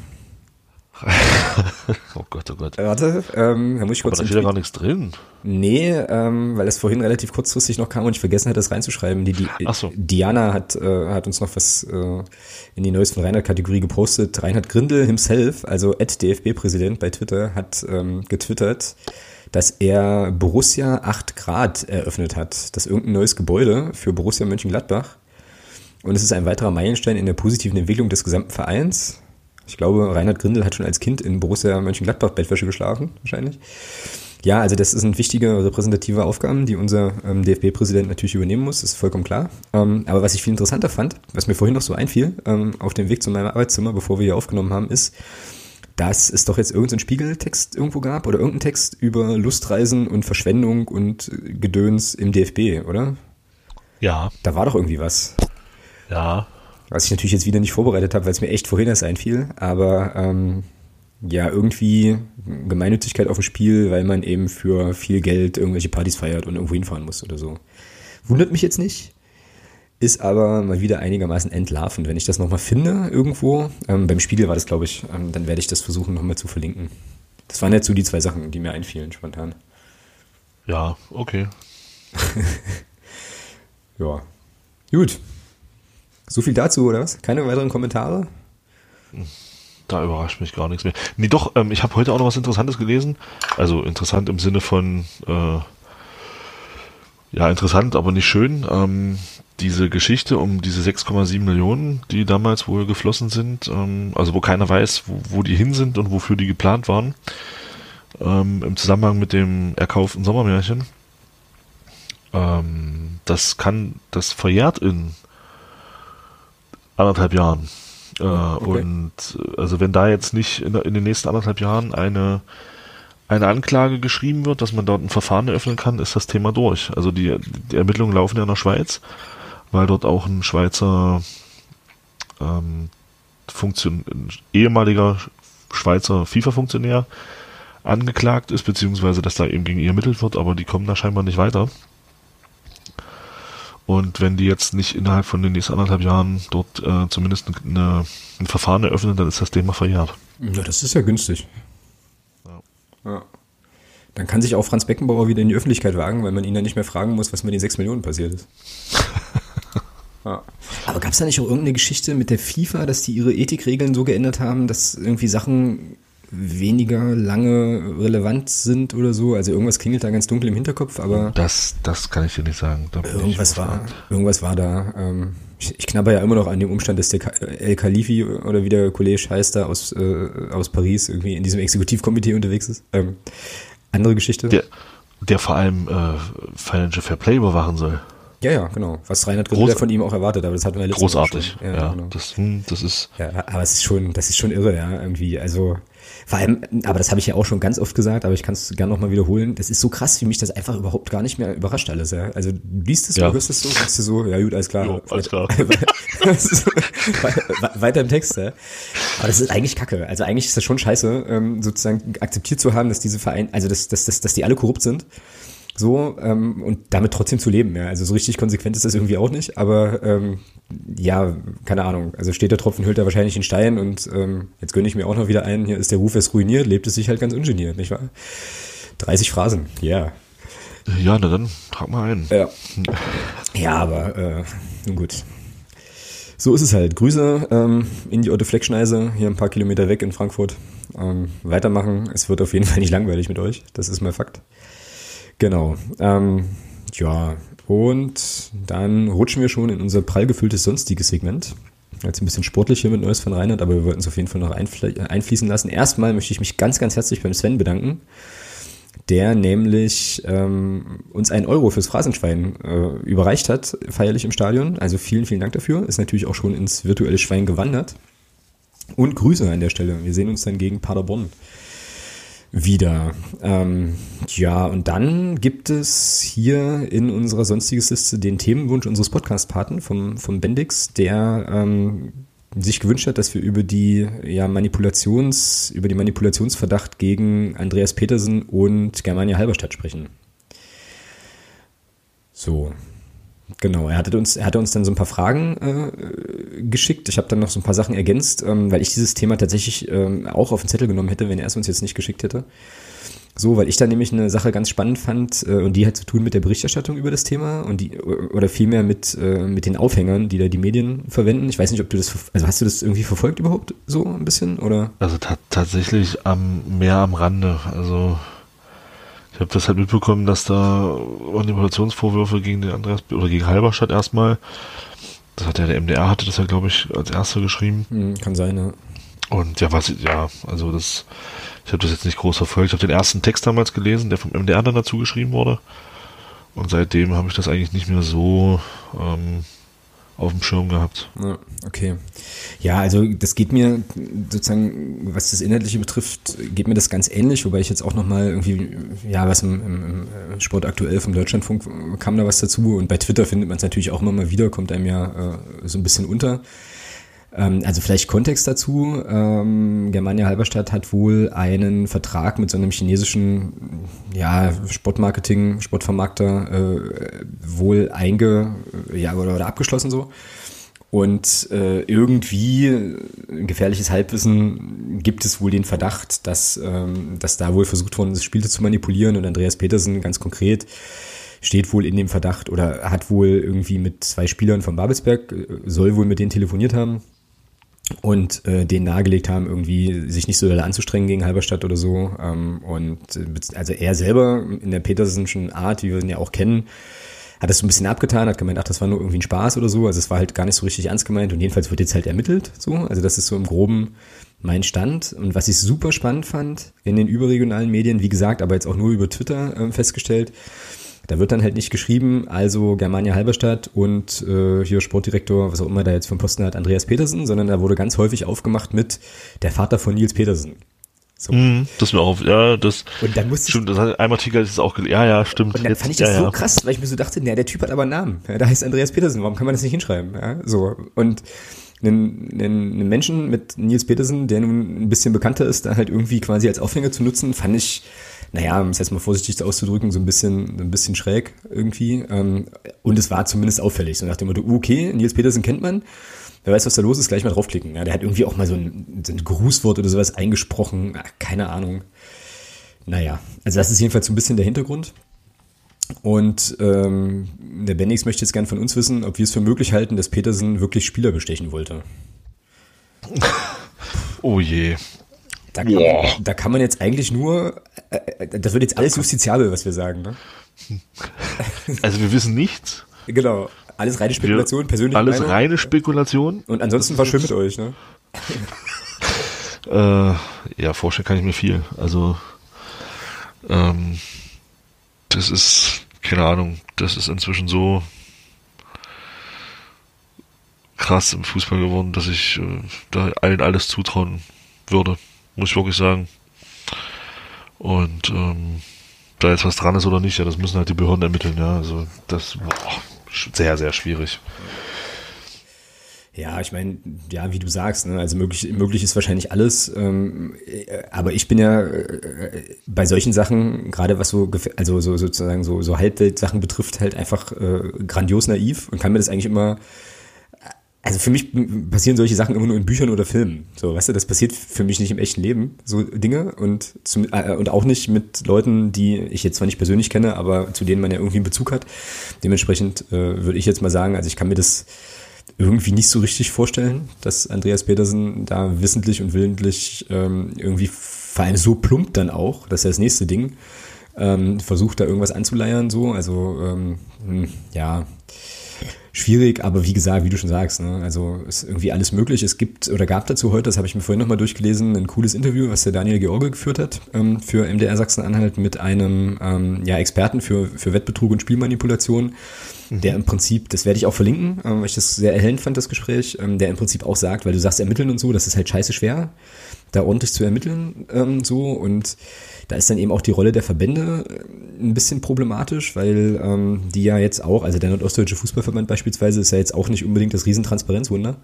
oh Gott, oh Gott. Warte, ähm, da muss ich kurz. Aber da steht ja gar nichts drin. Nee, ähm, weil es vorhin relativ kurzfristig noch kam und ich vergessen hatte, das reinzuschreiben. Die, die so. Diana hat, äh, hat uns noch was äh, in die neuesten Reinhard-Kategorie gepostet. Reinhard Grindel himself, also DFB-Präsident bei Twitter, hat ähm, getwittert, dass er Borussia 8 Grad eröffnet hat. Das ist irgendein neues Gebäude für Borussia Mönchengladbach. Und es ist ein weiterer Meilenstein in der positiven Entwicklung des gesamten Vereins. Ich glaube, Reinhard Grindel hat schon als Kind in Borussia Mönchengladbach Bettwäsche geschlafen, wahrscheinlich. Ja, also das sind wichtige repräsentative Aufgaben, die unser ähm, DFB-Präsident natürlich übernehmen muss, ist vollkommen klar. Ähm, aber was ich viel interessanter fand, was mir vorhin noch so einfiel, ähm, auf dem Weg zu meinem Arbeitszimmer, bevor wir hier aufgenommen haben, ist, dass es doch jetzt irgendeinen Spiegeltext irgendwo gab oder irgendeinen Text über Lustreisen und Verschwendung und Gedöns im DFB, oder? Ja. Da war doch irgendwie was. Ja. Was ich natürlich jetzt wieder nicht vorbereitet habe, weil es mir echt vorhin erst einfiel. Aber ähm, ja, irgendwie Gemeinnützigkeit auf dem Spiel, weil man eben für viel Geld irgendwelche Partys feiert und irgendwo hinfahren muss oder so. Wundert mich jetzt nicht. Ist aber mal wieder einigermaßen entlarvend. Wenn ich das nochmal finde irgendwo, ähm, beim Spiegel war das, glaube ich, ähm, dann werde ich das versuchen nochmal zu verlinken. Das waren jetzt so die zwei Sachen, die mir einfielen, spontan. Ja, okay. ja. Gut, so viel dazu, oder was? Keine weiteren Kommentare? Da überrascht mich gar nichts mehr. Nee, doch, ähm, ich habe heute auch noch was Interessantes gelesen. Also interessant im Sinne von, äh, Ja, interessant, aber nicht schön. Ähm, diese Geschichte um diese 6,7 Millionen, die damals wohl geflossen sind, ähm, also wo keiner weiß, wo, wo, die hin sind und wofür die geplant waren, ähm, im Zusammenhang mit dem erkauften Sommermärchen. Ähm, das kann, das verjährt in anderthalb Jahren. Äh, okay. Und also wenn da jetzt nicht in, in, den nächsten anderthalb Jahren eine eine Anklage geschrieben wird, dass man dort ein Verfahren eröffnen kann, ist das Thema durch. Also die, die Ermittlungen laufen ja in der Schweiz weil dort auch ein Schweizer ähm, Funktion, ehemaliger Schweizer FIFA-Funktionär angeklagt ist, beziehungsweise dass da eben gegen ihn ermittelt wird, aber die kommen da scheinbar nicht weiter. Und wenn die jetzt nicht innerhalb von den nächsten anderthalb Jahren dort äh, zumindest eine, ein Verfahren eröffnen, dann ist das Thema verjährt. Ja, das ist ja günstig. Ja. ja. Dann kann sich auch Franz Beckenbauer wieder in die Öffentlichkeit wagen, weil man ihn dann nicht mehr fragen muss, was mit den sechs Millionen passiert ist. Ja. Aber gab es da nicht auch irgendeine Geschichte mit der FIFA, dass die ihre Ethikregeln so geändert haben, dass irgendwie Sachen weniger lange relevant sind oder so? Also irgendwas klingelt da ganz dunkel im Hinterkopf, aber. Das, das kann ich dir nicht sagen. Irgendwas war, irgendwas war da. Ähm, ich, ich knabber ja immer noch an dem Umstand, dass der El Khalifi oder wie der Kollege heißt da aus, äh, aus Paris irgendwie in diesem Exekutivkomitee unterwegs ist. Ähm, andere Geschichte. Der, der vor allem äh, Financial Fair Play überwachen soll. Ja, ja, genau. Was Reinhard Gründer von ihm auch erwartet, aber das hatten wir letztes Großartig, ja, ja genau. das, hm, das ist. Ja, aber es ist schon, das ist schon irre, ja, irgendwie. Also, vor allem, aber das habe ich ja auch schon ganz oft gesagt, aber ich kann es gerne nochmal wiederholen. Das ist so krass, wie mich das einfach überhaupt gar nicht mehr überrascht alles, ja. Also, du liest es, ja. hörst es so, sagst du so, ja gut, alles klar. Jo, alles klar. Weiter im Text, ja. Aber das ist eigentlich kacke. Also eigentlich ist das schon scheiße, ähm, sozusagen akzeptiert zu haben, dass diese Vereine, also dass, dass, dass, dass die alle korrupt sind so, ähm, und damit trotzdem zu leben, ja. Also so richtig konsequent ist das irgendwie auch nicht, aber ähm, ja, keine Ahnung. Also steht der Tropfen, hüllt er wahrscheinlich den Stein und ähm, jetzt gönne ich mir auch noch wieder ein, hier ist der Ruf erst ruiniert, lebt es sich halt ganz ungeniert, nicht wahr? 30 Phrasen, ja. Yeah. Ja, na dann, trag mal ein. Ja, ja aber äh, nun gut. So ist es halt. Grüße ähm, in die Otto Fleckschneise, hier ein paar Kilometer weg in Frankfurt. Ähm, weitermachen. Es wird auf jeden Fall nicht langweilig mit euch. Das ist mal Fakt. Genau. Ähm, ja, und dann rutschen wir schon in unser prall gefülltes sonstiges Segment. Jetzt ein bisschen sportlicher mit Neues von Reinhard, aber wir wollten es auf jeden Fall noch einfließen lassen. Erstmal möchte ich mich ganz, ganz herzlich beim Sven bedanken, der nämlich ähm, uns einen Euro fürs Phrasenschwein äh, überreicht hat, feierlich im Stadion. Also vielen, vielen Dank dafür. Ist natürlich auch schon ins virtuelle Schwein gewandert. Und Grüße an der Stelle. Wir sehen uns dann gegen Paderborn wieder. Ähm, ja, und dann gibt es hier in unserer sonstiges Liste den Themenwunsch unseres Podcast-Paten vom, vom Bendix, der ähm, sich gewünscht hat, dass wir über die ja, Manipulations, über die Manipulationsverdacht gegen Andreas Petersen und Germania Halberstadt sprechen. So, Genau, er hatte uns, er hatte uns dann so ein paar Fragen äh, geschickt. Ich habe dann noch so ein paar Sachen ergänzt, ähm, weil ich dieses Thema tatsächlich ähm, auch auf den Zettel genommen hätte, wenn er es uns jetzt nicht geschickt hätte. So, weil ich da nämlich eine Sache ganz spannend fand äh, und die hat zu tun mit der Berichterstattung über das Thema und die oder vielmehr mit äh, mit den Aufhängern, die da die Medien verwenden. Ich weiß nicht, ob du das also hast du das irgendwie verfolgt überhaupt so ein bisschen oder? Also tatsächlich am mehr am Rande. Also ich habe das halt mitbekommen, dass da Manipulationsvorwürfe gegen den Andreas oder gegen Halberstadt erstmal. Das hat ja der MDR hatte das ja, glaube ich, als erster geschrieben. Hm, kann sein, ja. Und ja, was, ja, also das, ich habe das jetzt nicht groß verfolgt. Ich habe den ersten Text damals gelesen, der vom MDR dann dazu geschrieben wurde. Und seitdem habe ich das eigentlich nicht mehr so ähm, auf dem Schirm gehabt. Okay. Ja, also das geht mir sozusagen, was das Inhaltliche betrifft, geht mir das ganz ähnlich, wobei ich jetzt auch nochmal irgendwie, ja, was im, im, Sport aktuell vom Deutschlandfunk kam da was dazu und bei Twitter findet man es natürlich auch immer mal wieder, kommt einem ja äh, so ein bisschen unter. Ähm, also vielleicht Kontext dazu. Ähm, Germania Halberstadt hat wohl einen Vertrag mit so einem chinesischen ja, Sportmarketing, Sportvermarkter äh, wohl einge, ja, oder, oder abgeschlossen so. Und äh, irgendwie, gefährliches Halbwissen, gibt es wohl den Verdacht, dass, ähm, dass da wohl versucht worden ist, Spiele zu manipulieren. Und Andreas Petersen ganz konkret steht wohl in dem Verdacht oder hat wohl irgendwie mit zwei Spielern von Babelsberg, äh, soll wohl mit denen telefoniert haben und äh, den nahegelegt haben, irgendwie sich nicht so doll anzustrengen gegen Halberstadt oder so. Ähm, und äh, also er selber in der Petersenschen Art, wie wir ihn ja auch kennen, hat das so ein bisschen abgetan, hat gemeint, ach, das war nur irgendwie ein Spaß oder so. Also es war halt gar nicht so richtig ernst gemeint und jedenfalls wird jetzt halt ermittelt. So, also das ist so im Groben mein Stand. Und was ich super spannend fand in den überregionalen Medien, wie gesagt, aber jetzt auch nur über Twitter äh, festgestellt, da wird dann halt nicht geschrieben, also Germania Halberstadt und äh, hier Sportdirektor, was auch immer da jetzt vom Posten hat, Andreas Petersen, sondern da wurde ganz häufig aufgemacht mit der Vater von Nils Petersen. So. Mm, das mir auch, ja, das. Und dann musste stimmt, das hat einmal Tiger ist auch, ja, ja, stimmt. Und dann fand ich das ja, so ja. krass, weil ich mir so dachte, na, der Typ hat aber einen Namen. Ja, da heißt Andreas Petersen, warum kann man das nicht hinschreiben? Ja, so. Und einen, einen, Menschen mit Nils Petersen, der nun ein bisschen bekannter ist, da halt irgendwie quasi als Aufhänger zu nutzen, fand ich, naja, um es jetzt mal vorsichtig auszudrücken, so ein bisschen, ein bisschen schräg irgendwie. Ähm, und es war zumindest auffällig. So nach dem Motto, okay, Nils Petersen kennt man. Wer weiß, was da los ist, gleich mal draufklicken. Ja, der hat irgendwie auch mal so ein, so ein Grußwort oder sowas eingesprochen. Ach, keine Ahnung. Naja, also das ist jedenfalls so ein bisschen der Hintergrund. Und ähm, der Bendix möchte jetzt gern von uns wissen, ob wir es für möglich halten, dass Petersen wirklich Spieler bestechen wollte. Oh je. Da kann, man, da kann man jetzt eigentlich nur, äh, äh, das wird jetzt alles justiziabel, was wir sagen. Ne? Also wir wissen nichts. Genau, alles reine Spekulation, persönlich. Alles Meinung. reine Spekulation. Und ansonsten war schön mit euch, ne? äh, ja, vorstellen kann ich mir viel. Also ähm, das ist, keine Ahnung, das ist inzwischen so krass im Fußball geworden, dass ich äh, da allen alles zutrauen würde, muss ich wirklich sagen. Und ähm, da jetzt was dran ist oder nicht, ja, das müssen halt die Behörden ermitteln, ja. Also das boah, sehr, sehr schwierig. Ja, ich meine, ja, wie du sagst, ne, also möglich, möglich ist wahrscheinlich alles. Ähm, äh, aber ich bin ja äh, bei solchen Sachen, gerade was so, also so sozusagen so, so Halbwelt-Sachen betrifft, halt einfach äh, grandios naiv und kann mir das eigentlich immer also für mich passieren solche Sachen immer nur in Büchern oder Filmen. So, weißt du, das passiert für mich nicht im echten Leben, so Dinge und zum, äh, und auch nicht mit Leuten, die ich jetzt zwar nicht persönlich kenne, aber zu denen man ja irgendwie einen Bezug hat. Dementsprechend äh, würde ich jetzt mal sagen, also ich kann mir das irgendwie nicht so richtig vorstellen, dass Andreas Petersen da wissentlich und willentlich ähm, irgendwie vor allem so plump dann auch, das ist ja das nächste Ding, ähm, versucht da irgendwas anzuleiern so, also ähm, hm, ja, schwierig, aber wie gesagt, wie du schon sagst, ne, also ist irgendwie alles möglich. Es gibt oder gab dazu heute, das habe ich mir vorhin nochmal durchgelesen, ein cooles Interview, was der Daniel George geführt hat ähm, für MDR Sachsen-Anhalt mit einem ähm, ja, Experten für, für Wettbetrug und Spielmanipulation, der im Prinzip, das werde ich auch verlinken, ähm, weil ich das sehr erhellend fand, das Gespräch, ähm, der im Prinzip auch sagt, weil du sagst ermitteln und so, das ist halt scheiße schwer, da ordentlich zu ermitteln ähm, so und da ist dann eben auch die Rolle der Verbände äh, ein bisschen problematisch, weil ähm, die ja jetzt auch, also der Nordostdeutsche Fußballverband beispielsweise ist ja jetzt auch nicht unbedingt das Riesentransparenzwunder.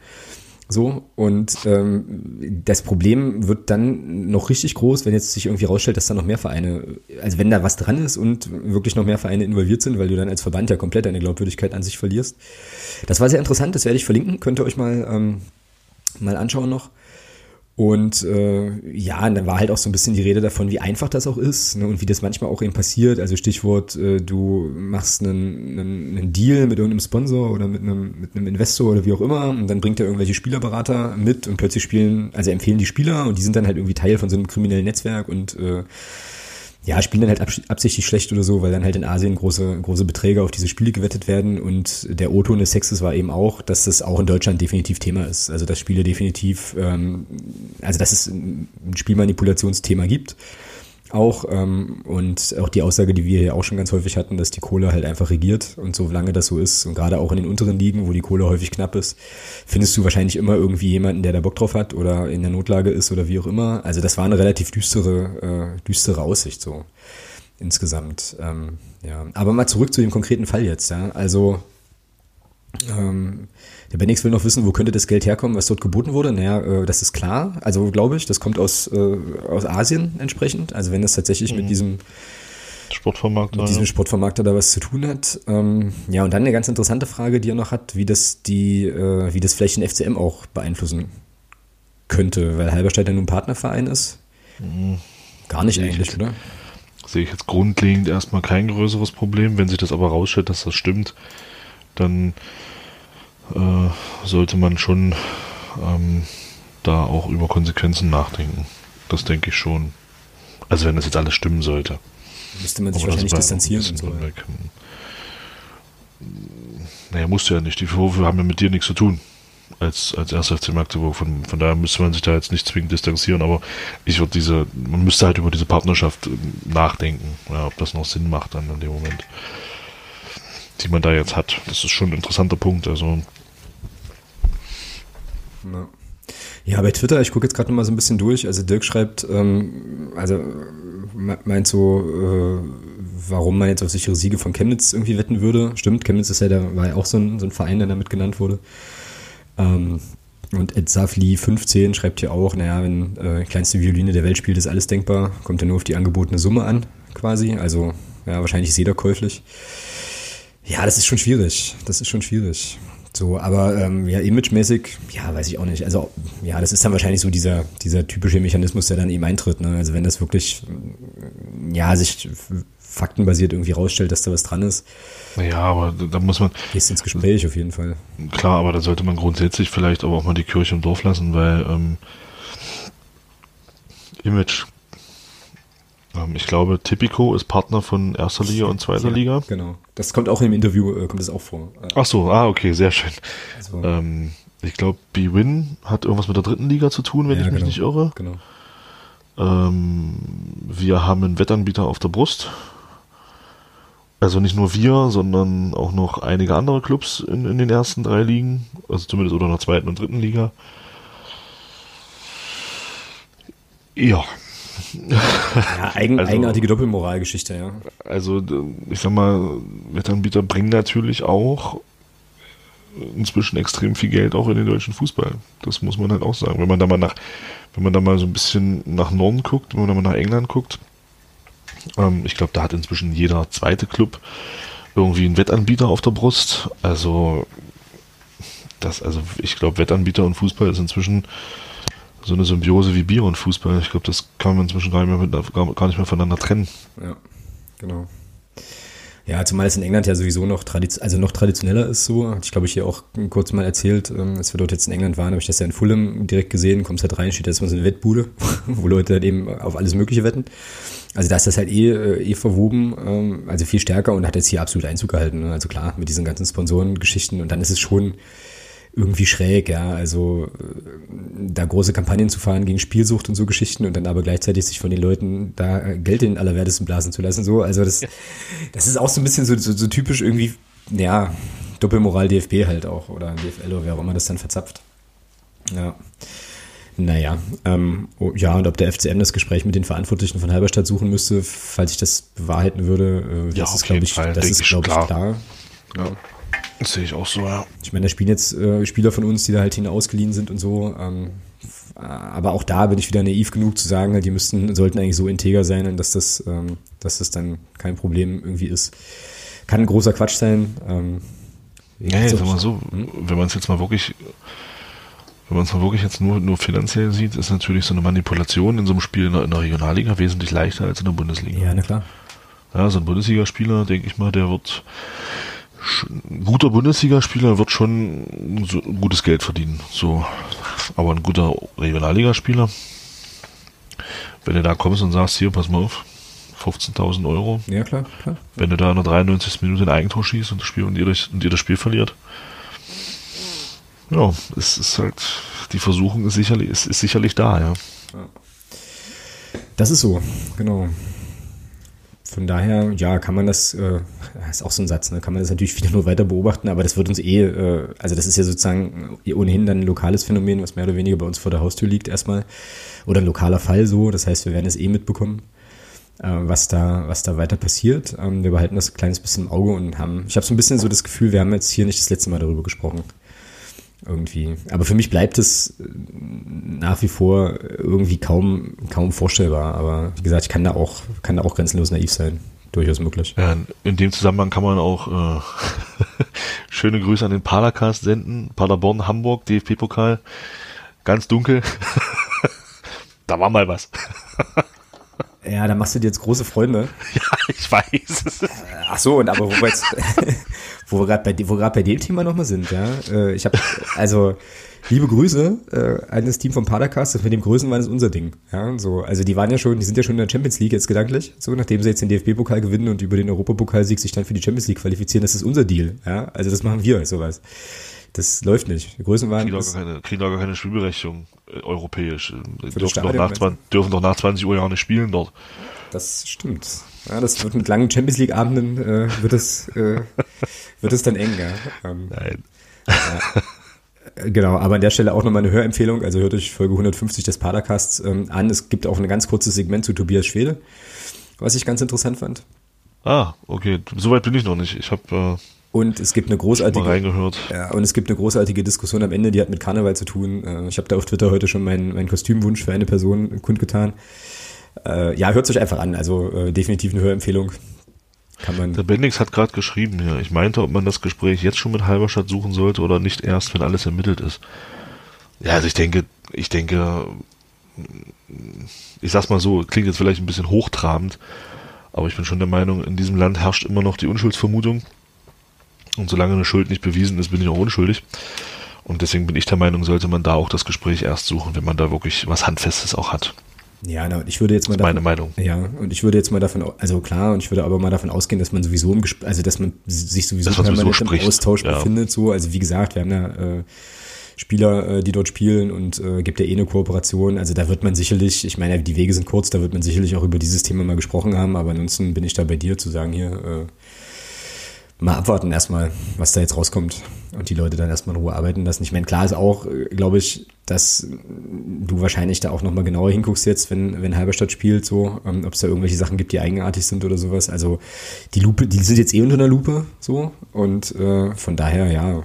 So, und ähm, das Problem wird dann noch richtig groß, wenn jetzt sich irgendwie rausstellt, dass da noch mehr Vereine, also wenn da was dran ist und wirklich noch mehr Vereine involviert sind, weil du dann als Verband ja komplett deine Glaubwürdigkeit an sich verlierst. Das war sehr interessant, das werde ich verlinken, könnt ihr euch mal, ähm, mal anschauen noch. Und äh, ja, und dann war halt auch so ein bisschen die Rede davon, wie einfach das auch ist ne, und wie das manchmal auch eben passiert. Also Stichwort, äh, du machst einen, einen, einen Deal mit irgendeinem Sponsor oder mit einem, mit einem Investor oder wie auch immer und dann bringt er irgendwelche Spielerberater mit und plötzlich spielen, also empfehlen die Spieler und die sind dann halt irgendwie Teil von so einem kriminellen Netzwerk und äh, ja, spielen dann halt absichtlich schlecht oder so, weil dann halt in Asien große, große Beträge auf diese Spiele gewettet werden. Und der O-Ton des Sexes war eben auch, dass das auch in Deutschland definitiv Thema ist. Also dass Spiele definitiv, ähm, also dass es ein Spielmanipulationsthema gibt auch ähm, und auch die Aussage, die wir hier auch schon ganz häufig hatten, dass die Kohle halt einfach regiert und solange das so ist und gerade auch in den unteren Ligen, wo die Kohle häufig knapp ist, findest du wahrscheinlich immer irgendwie jemanden, der da Bock drauf hat oder in der Notlage ist oder wie auch immer. Also das war eine relativ düstere, äh, düstere Aussicht so insgesamt. Ähm, ja, aber mal zurück zu dem konkreten Fall jetzt. Ja, also ähm, der Bendix will noch wissen, wo könnte das Geld herkommen, was dort geboten wurde. Naja, äh, das ist klar. Also glaube ich, das kommt aus, äh, aus Asien entsprechend. Also wenn das tatsächlich mhm. mit diesem Sportvermarkter, mit diesem Sportvermarkter da was zu tun hat. Ähm, ja, und dann eine ganz interessante Frage, die er noch hat, wie das die, äh, wie das vielleicht den FCM auch beeinflussen könnte, weil Halberstadt ja nun Partnerverein ist. Mhm. Gar nicht eigentlich, jetzt, oder? Sehe ich jetzt grundlegend erstmal kein größeres Problem. Wenn sich das aber rausstellt, dass das stimmt, dann äh, sollte man schon ähm, da auch über Konsequenzen nachdenken. Das denke ich schon. Also wenn das jetzt alles stimmen sollte. Müsste man sich Aber wahrscheinlich distanzieren. Und so. naja, musst du ja nicht. Die Vorwürfe haben ja mit dir nichts zu tun. Als, als erster FC Magdeburg. Von, von daher müsste man sich da jetzt nicht zwingend distanzieren, aber ich würde diese, man müsste halt über diese Partnerschaft äh, nachdenken, ja, ob das noch Sinn macht dann in dem Moment. Die man da jetzt hat. Das ist schon ein interessanter Punkt. Also. Ja. Ja, bei Twitter, ich gucke jetzt gerade noch mal so ein bisschen durch. Also Dirk schreibt, ähm, also meint so, äh, warum man jetzt auf sichere Siege von Chemnitz irgendwie wetten würde. Stimmt, Chemnitz ist ja, da war ja auch so ein, so ein Verein, der damit genannt wurde. Ähm, und Ed Safli 15 schreibt hier auch, naja, wenn äh, kleinste Violine der Welt spielt, ist alles denkbar, kommt ja nur auf die angebotene Summe an, quasi. Also, ja, wahrscheinlich ist jeder käuflich. Ja, das ist schon schwierig. Das ist schon schwierig. So, aber ähm, ja, imagemäßig, ja, weiß ich auch nicht. Also, ja, das ist dann wahrscheinlich so dieser, dieser typische Mechanismus, der dann eben eintritt. Ne? Also, wenn das wirklich, ja, sich faktenbasiert irgendwie rausstellt, dass da was dran ist. Ja, aber da muss man. Gehst ins Gespräch auf jeden Fall. Klar, aber da sollte man grundsätzlich vielleicht aber auch mal die Kirche im Dorf lassen, weil ähm, Image. Ähm, ich glaube, Tipico ist Partner von erster Liga und zweiter ja, Liga. Genau. Das kommt auch im Interview, äh, kommt das auch vor. Ach so, ah, okay, sehr schön. Also, ähm, ich glaube, B-Win hat irgendwas mit der dritten Liga zu tun, wenn ja, ich mich genau, nicht irre. Genau. Ähm, wir haben einen Wettanbieter auf der Brust. Also nicht nur wir, sondern auch noch einige andere Clubs in, in den ersten drei Ligen, also zumindest oder in der zweiten und dritten Liga. Ja. Ja eigen, also, eigenartige Doppelmoralgeschichte, ja. Also, ich sag mal, Wettanbieter bringen natürlich auch inzwischen extrem viel Geld auch in den deutschen Fußball. Das muss man halt auch sagen. Wenn man da mal nach, wenn man da mal so ein bisschen nach Norden guckt, wenn man da mal nach England guckt, ähm, ich glaube, da hat inzwischen jeder zweite Club irgendwie einen Wettanbieter auf der Brust. Also, das, also ich glaube, Wettanbieter und Fußball ist inzwischen so eine Symbiose wie Bier und Fußball. Ich glaube, das kann man inzwischen gar nicht mehr, mit, gar nicht mehr voneinander trennen. Ja, genau. Ja, zumal es in England ja sowieso noch, also noch traditioneller ist so. Hatte ich glaube ich hier auch kurz mal erzählt, ähm, als wir dort jetzt in England waren, habe ich das ja in Fulham direkt gesehen, kommst halt rein, steht da erstmal so eine Wettbude, wo Leute halt eben auf alles Mögliche wetten. Also da ist das halt eh, eh verwoben, ähm, also viel stärker und hat jetzt hier absolut Einzug gehalten. Ne? Also klar, mit diesen ganzen Sponsorengeschichten und dann ist es schon irgendwie schräg, ja. Also äh, da große Kampagnen zu fahren gegen Spielsucht und so Geschichten und dann aber gleichzeitig sich von den Leuten da Geld in allerwertesten blasen zu lassen. So, also das, das ist auch so ein bisschen so, so, so typisch irgendwie, ja, Doppelmoral DFB halt auch oder DFL oder wer auch immer das dann verzapft. Ja. Naja, ähm, oh, ja, und ob der FCM das Gespräch mit den Verantwortlichen von Halberstadt suchen müsste, falls ich das bewahrheiten würde, äh, ja, das ist, glaube ich, das ist, glaube ich, klar. Ja. Das sehe ich auch so, ja. Ich meine, da spielen jetzt äh, Spieler von uns, die da halt hin ausgeliehen sind und so. Ähm, aber auch da bin ich wieder naiv genug zu sagen, die müssten, sollten eigentlich so integer sein, dass das, ähm, dass das dann kein Problem irgendwie ist. Kann ein großer Quatsch sein. Ähm, ja, sag mal so, hm? wenn man es jetzt mal wirklich, wenn man es mal wirklich jetzt nur, nur finanziell sieht, ist natürlich so eine Manipulation in so einem Spiel in der, in der Regionalliga wesentlich leichter als in der Bundesliga. Ja, na klar. Ja, so ein Bundesligaspieler, denke ich mal, der wird ein guter Bundesligaspieler wird schon so gutes Geld verdienen. So, aber ein guter Regionalligaspieler, wenn du da kommst und sagst, hier, pass mal auf, 15.000 Euro. Ja, klar, klar. Wenn du da in der 93. Minute ein Eigentor schießt und das Spiel und ihr, und ihr das Spiel verliert. Ja, es ist halt, die Versuchung ist sicherlich, ist, ist sicherlich da, ja. Das ist so, genau. Von daher, ja, kann man das, äh, ist auch so ein Satz, ne, kann man das natürlich wieder nur weiter beobachten, aber das wird uns eh, äh, also das ist ja sozusagen ohnehin dann ein lokales Phänomen, was mehr oder weniger bei uns vor der Haustür liegt erstmal. Oder ein lokaler Fall so, das heißt, wir werden es eh mitbekommen, äh, was da, was da weiter passiert. Ähm, wir behalten das ein kleines bisschen im Auge und haben, ich habe so ein bisschen so das Gefühl, wir haben jetzt hier nicht das letzte Mal darüber gesprochen irgendwie. Aber für mich bleibt es äh, nach wie vor irgendwie kaum, kaum vorstellbar. Aber wie gesagt, ich kann da auch, kann da auch grenzenlos naiv sein. Durchaus möglich. Ja, in dem Zusammenhang kann man auch äh, schöne Grüße an den Padercast senden. Paderborn, Hamburg, DFB-Pokal. Ganz dunkel. da war mal was. Ja, da machst du dir jetzt große Freunde. Ja, ich weiß. Ach so, und aber wo jetzt wo wir gerade bei, wo wir bei dem Thema nochmal sind, ja. Äh, ich habe, also, liebe Grüße äh, an das Team vom Padercast, das mit dem Größenwahn ist unser Ding. Ja, so, also die waren ja schon, die sind ja schon in der Champions League jetzt gedanklich, so nachdem sie jetzt den DFB-Pokal gewinnen und über den Europapokalsieg sich dann für die Champions League qualifizieren, das ist unser Deal. Ja, also das machen wir, sowas. Das läuft nicht. Größenwahn kriegen keine, kriegen auch keine Spielberechtigung äh, europäisch. Dürfen doch, nach 20, dürfen doch nach 20 Uhr ja auch nicht spielen dort. Das stimmt. Ja, das wird mit langen Champions League Abenden äh, wird es äh, wird es dann eng. Ja. Ähm, Nein. Ja. Genau, aber an der Stelle auch nochmal eine Hörempfehlung. Also hört euch Folge 150 des Padercasts ähm, an. Es gibt auch ein ganz kurzes Segment zu Tobias Schwede, was ich ganz interessant fand. Ah, okay. Soweit bin ich noch nicht. Ich habe äh, und es gibt eine großartige reingehört. Ja, und es gibt eine großartige Diskussion am Ende, die hat mit Karneval zu tun. Äh, ich habe da auf Twitter heute schon meinen, meinen Kostümwunsch für eine Person kundgetan. Äh, ja, hört es euch einfach an. Also äh, definitiv eine Hörempfehlung. Kann man. Der Bendix hat gerade geschrieben hier. Ich meinte, ob man das Gespräch jetzt schon mit Halberstadt suchen sollte oder nicht erst, wenn alles ermittelt ist. Ja, also ich denke, ich denke, ich sag's mal so, klingt jetzt vielleicht ein bisschen hochtrabend, aber ich bin schon der Meinung, in diesem Land herrscht immer noch die Unschuldsvermutung. Und solange eine Schuld nicht bewiesen ist, bin ich auch unschuldig. Und deswegen bin ich der Meinung, sollte man da auch das Gespräch erst suchen, wenn man da wirklich was Handfestes auch hat. Ja, na, ich würde jetzt mal das ist davon, meine Meinung. Ja, und ich würde jetzt mal davon, also klar, und ich würde aber mal davon ausgehen, dass man sowieso im Gespräch, also dass man sich sowieso permanent sowieso im Austausch ja. befindet, so. Also wie gesagt, wir haben ja äh, Spieler, äh, die dort spielen und äh, gibt ja eh eine Kooperation. Also da wird man sicherlich, ich meine, die Wege sind kurz, da wird man sicherlich auch über dieses Thema mal gesprochen haben, aber ansonsten bin ich da bei dir zu sagen, hier, äh, mal abwarten erstmal, was da jetzt rauskommt und die Leute dann erstmal in Ruhe arbeiten lassen. Ich meine, klar ist auch, glaube ich, dass du wahrscheinlich da auch nochmal genauer hinguckst jetzt, wenn, wenn Halberstadt spielt, so, ähm, ob es da irgendwelche Sachen gibt, die eigenartig sind oder sowas. Also die Lupe, die sind jetzt eh unter einer Lupe, so, und äh, von daher, ja,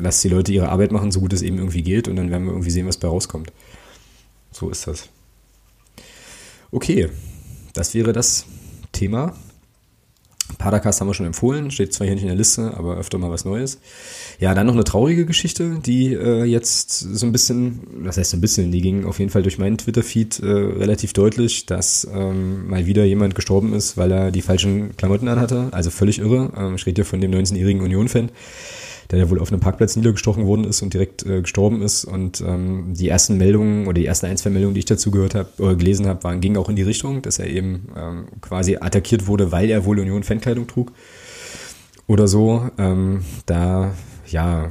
lass die Leute ihre Arbeit machen, so gut es eben irgendwie geht, und dann werden wir irgendwie sehen, was bei rauskommt. So ist das. Okay, das wäre das Thema Padercast haben wir schon empfohlen, steht zwar hier nicht in der Liste, aber öfter mal was Neues. Ja, dann noch eine traurige Geschichte, die äh, jetzt so ein bisschen, das heißt so ein bisschen, die ging auf jeden Fall durch meinen Twitter-Feed äh, relativ deutlich, dass ähm, mal wieder jemand gestorben ist, weil er die falschen Klamotten anhatte. Also völlig irre. Ähm, ich rede hier von dem 19-jährigen Union-Fan der ja wohl auf einem Parkplatz niedergestochen worden ist und direkt äh, gestorben ist. Und ähm, die ersten Meldungen oder die ersten ein, zwei Meldungen, die ich dazu gehört habe oder gelesen habe, waren, gingen auch in die Richtung, dass er eben ähm, quasi attackiert wurde, weil er wohl Union Fankleidung trug oder so. Ähm, da, ja,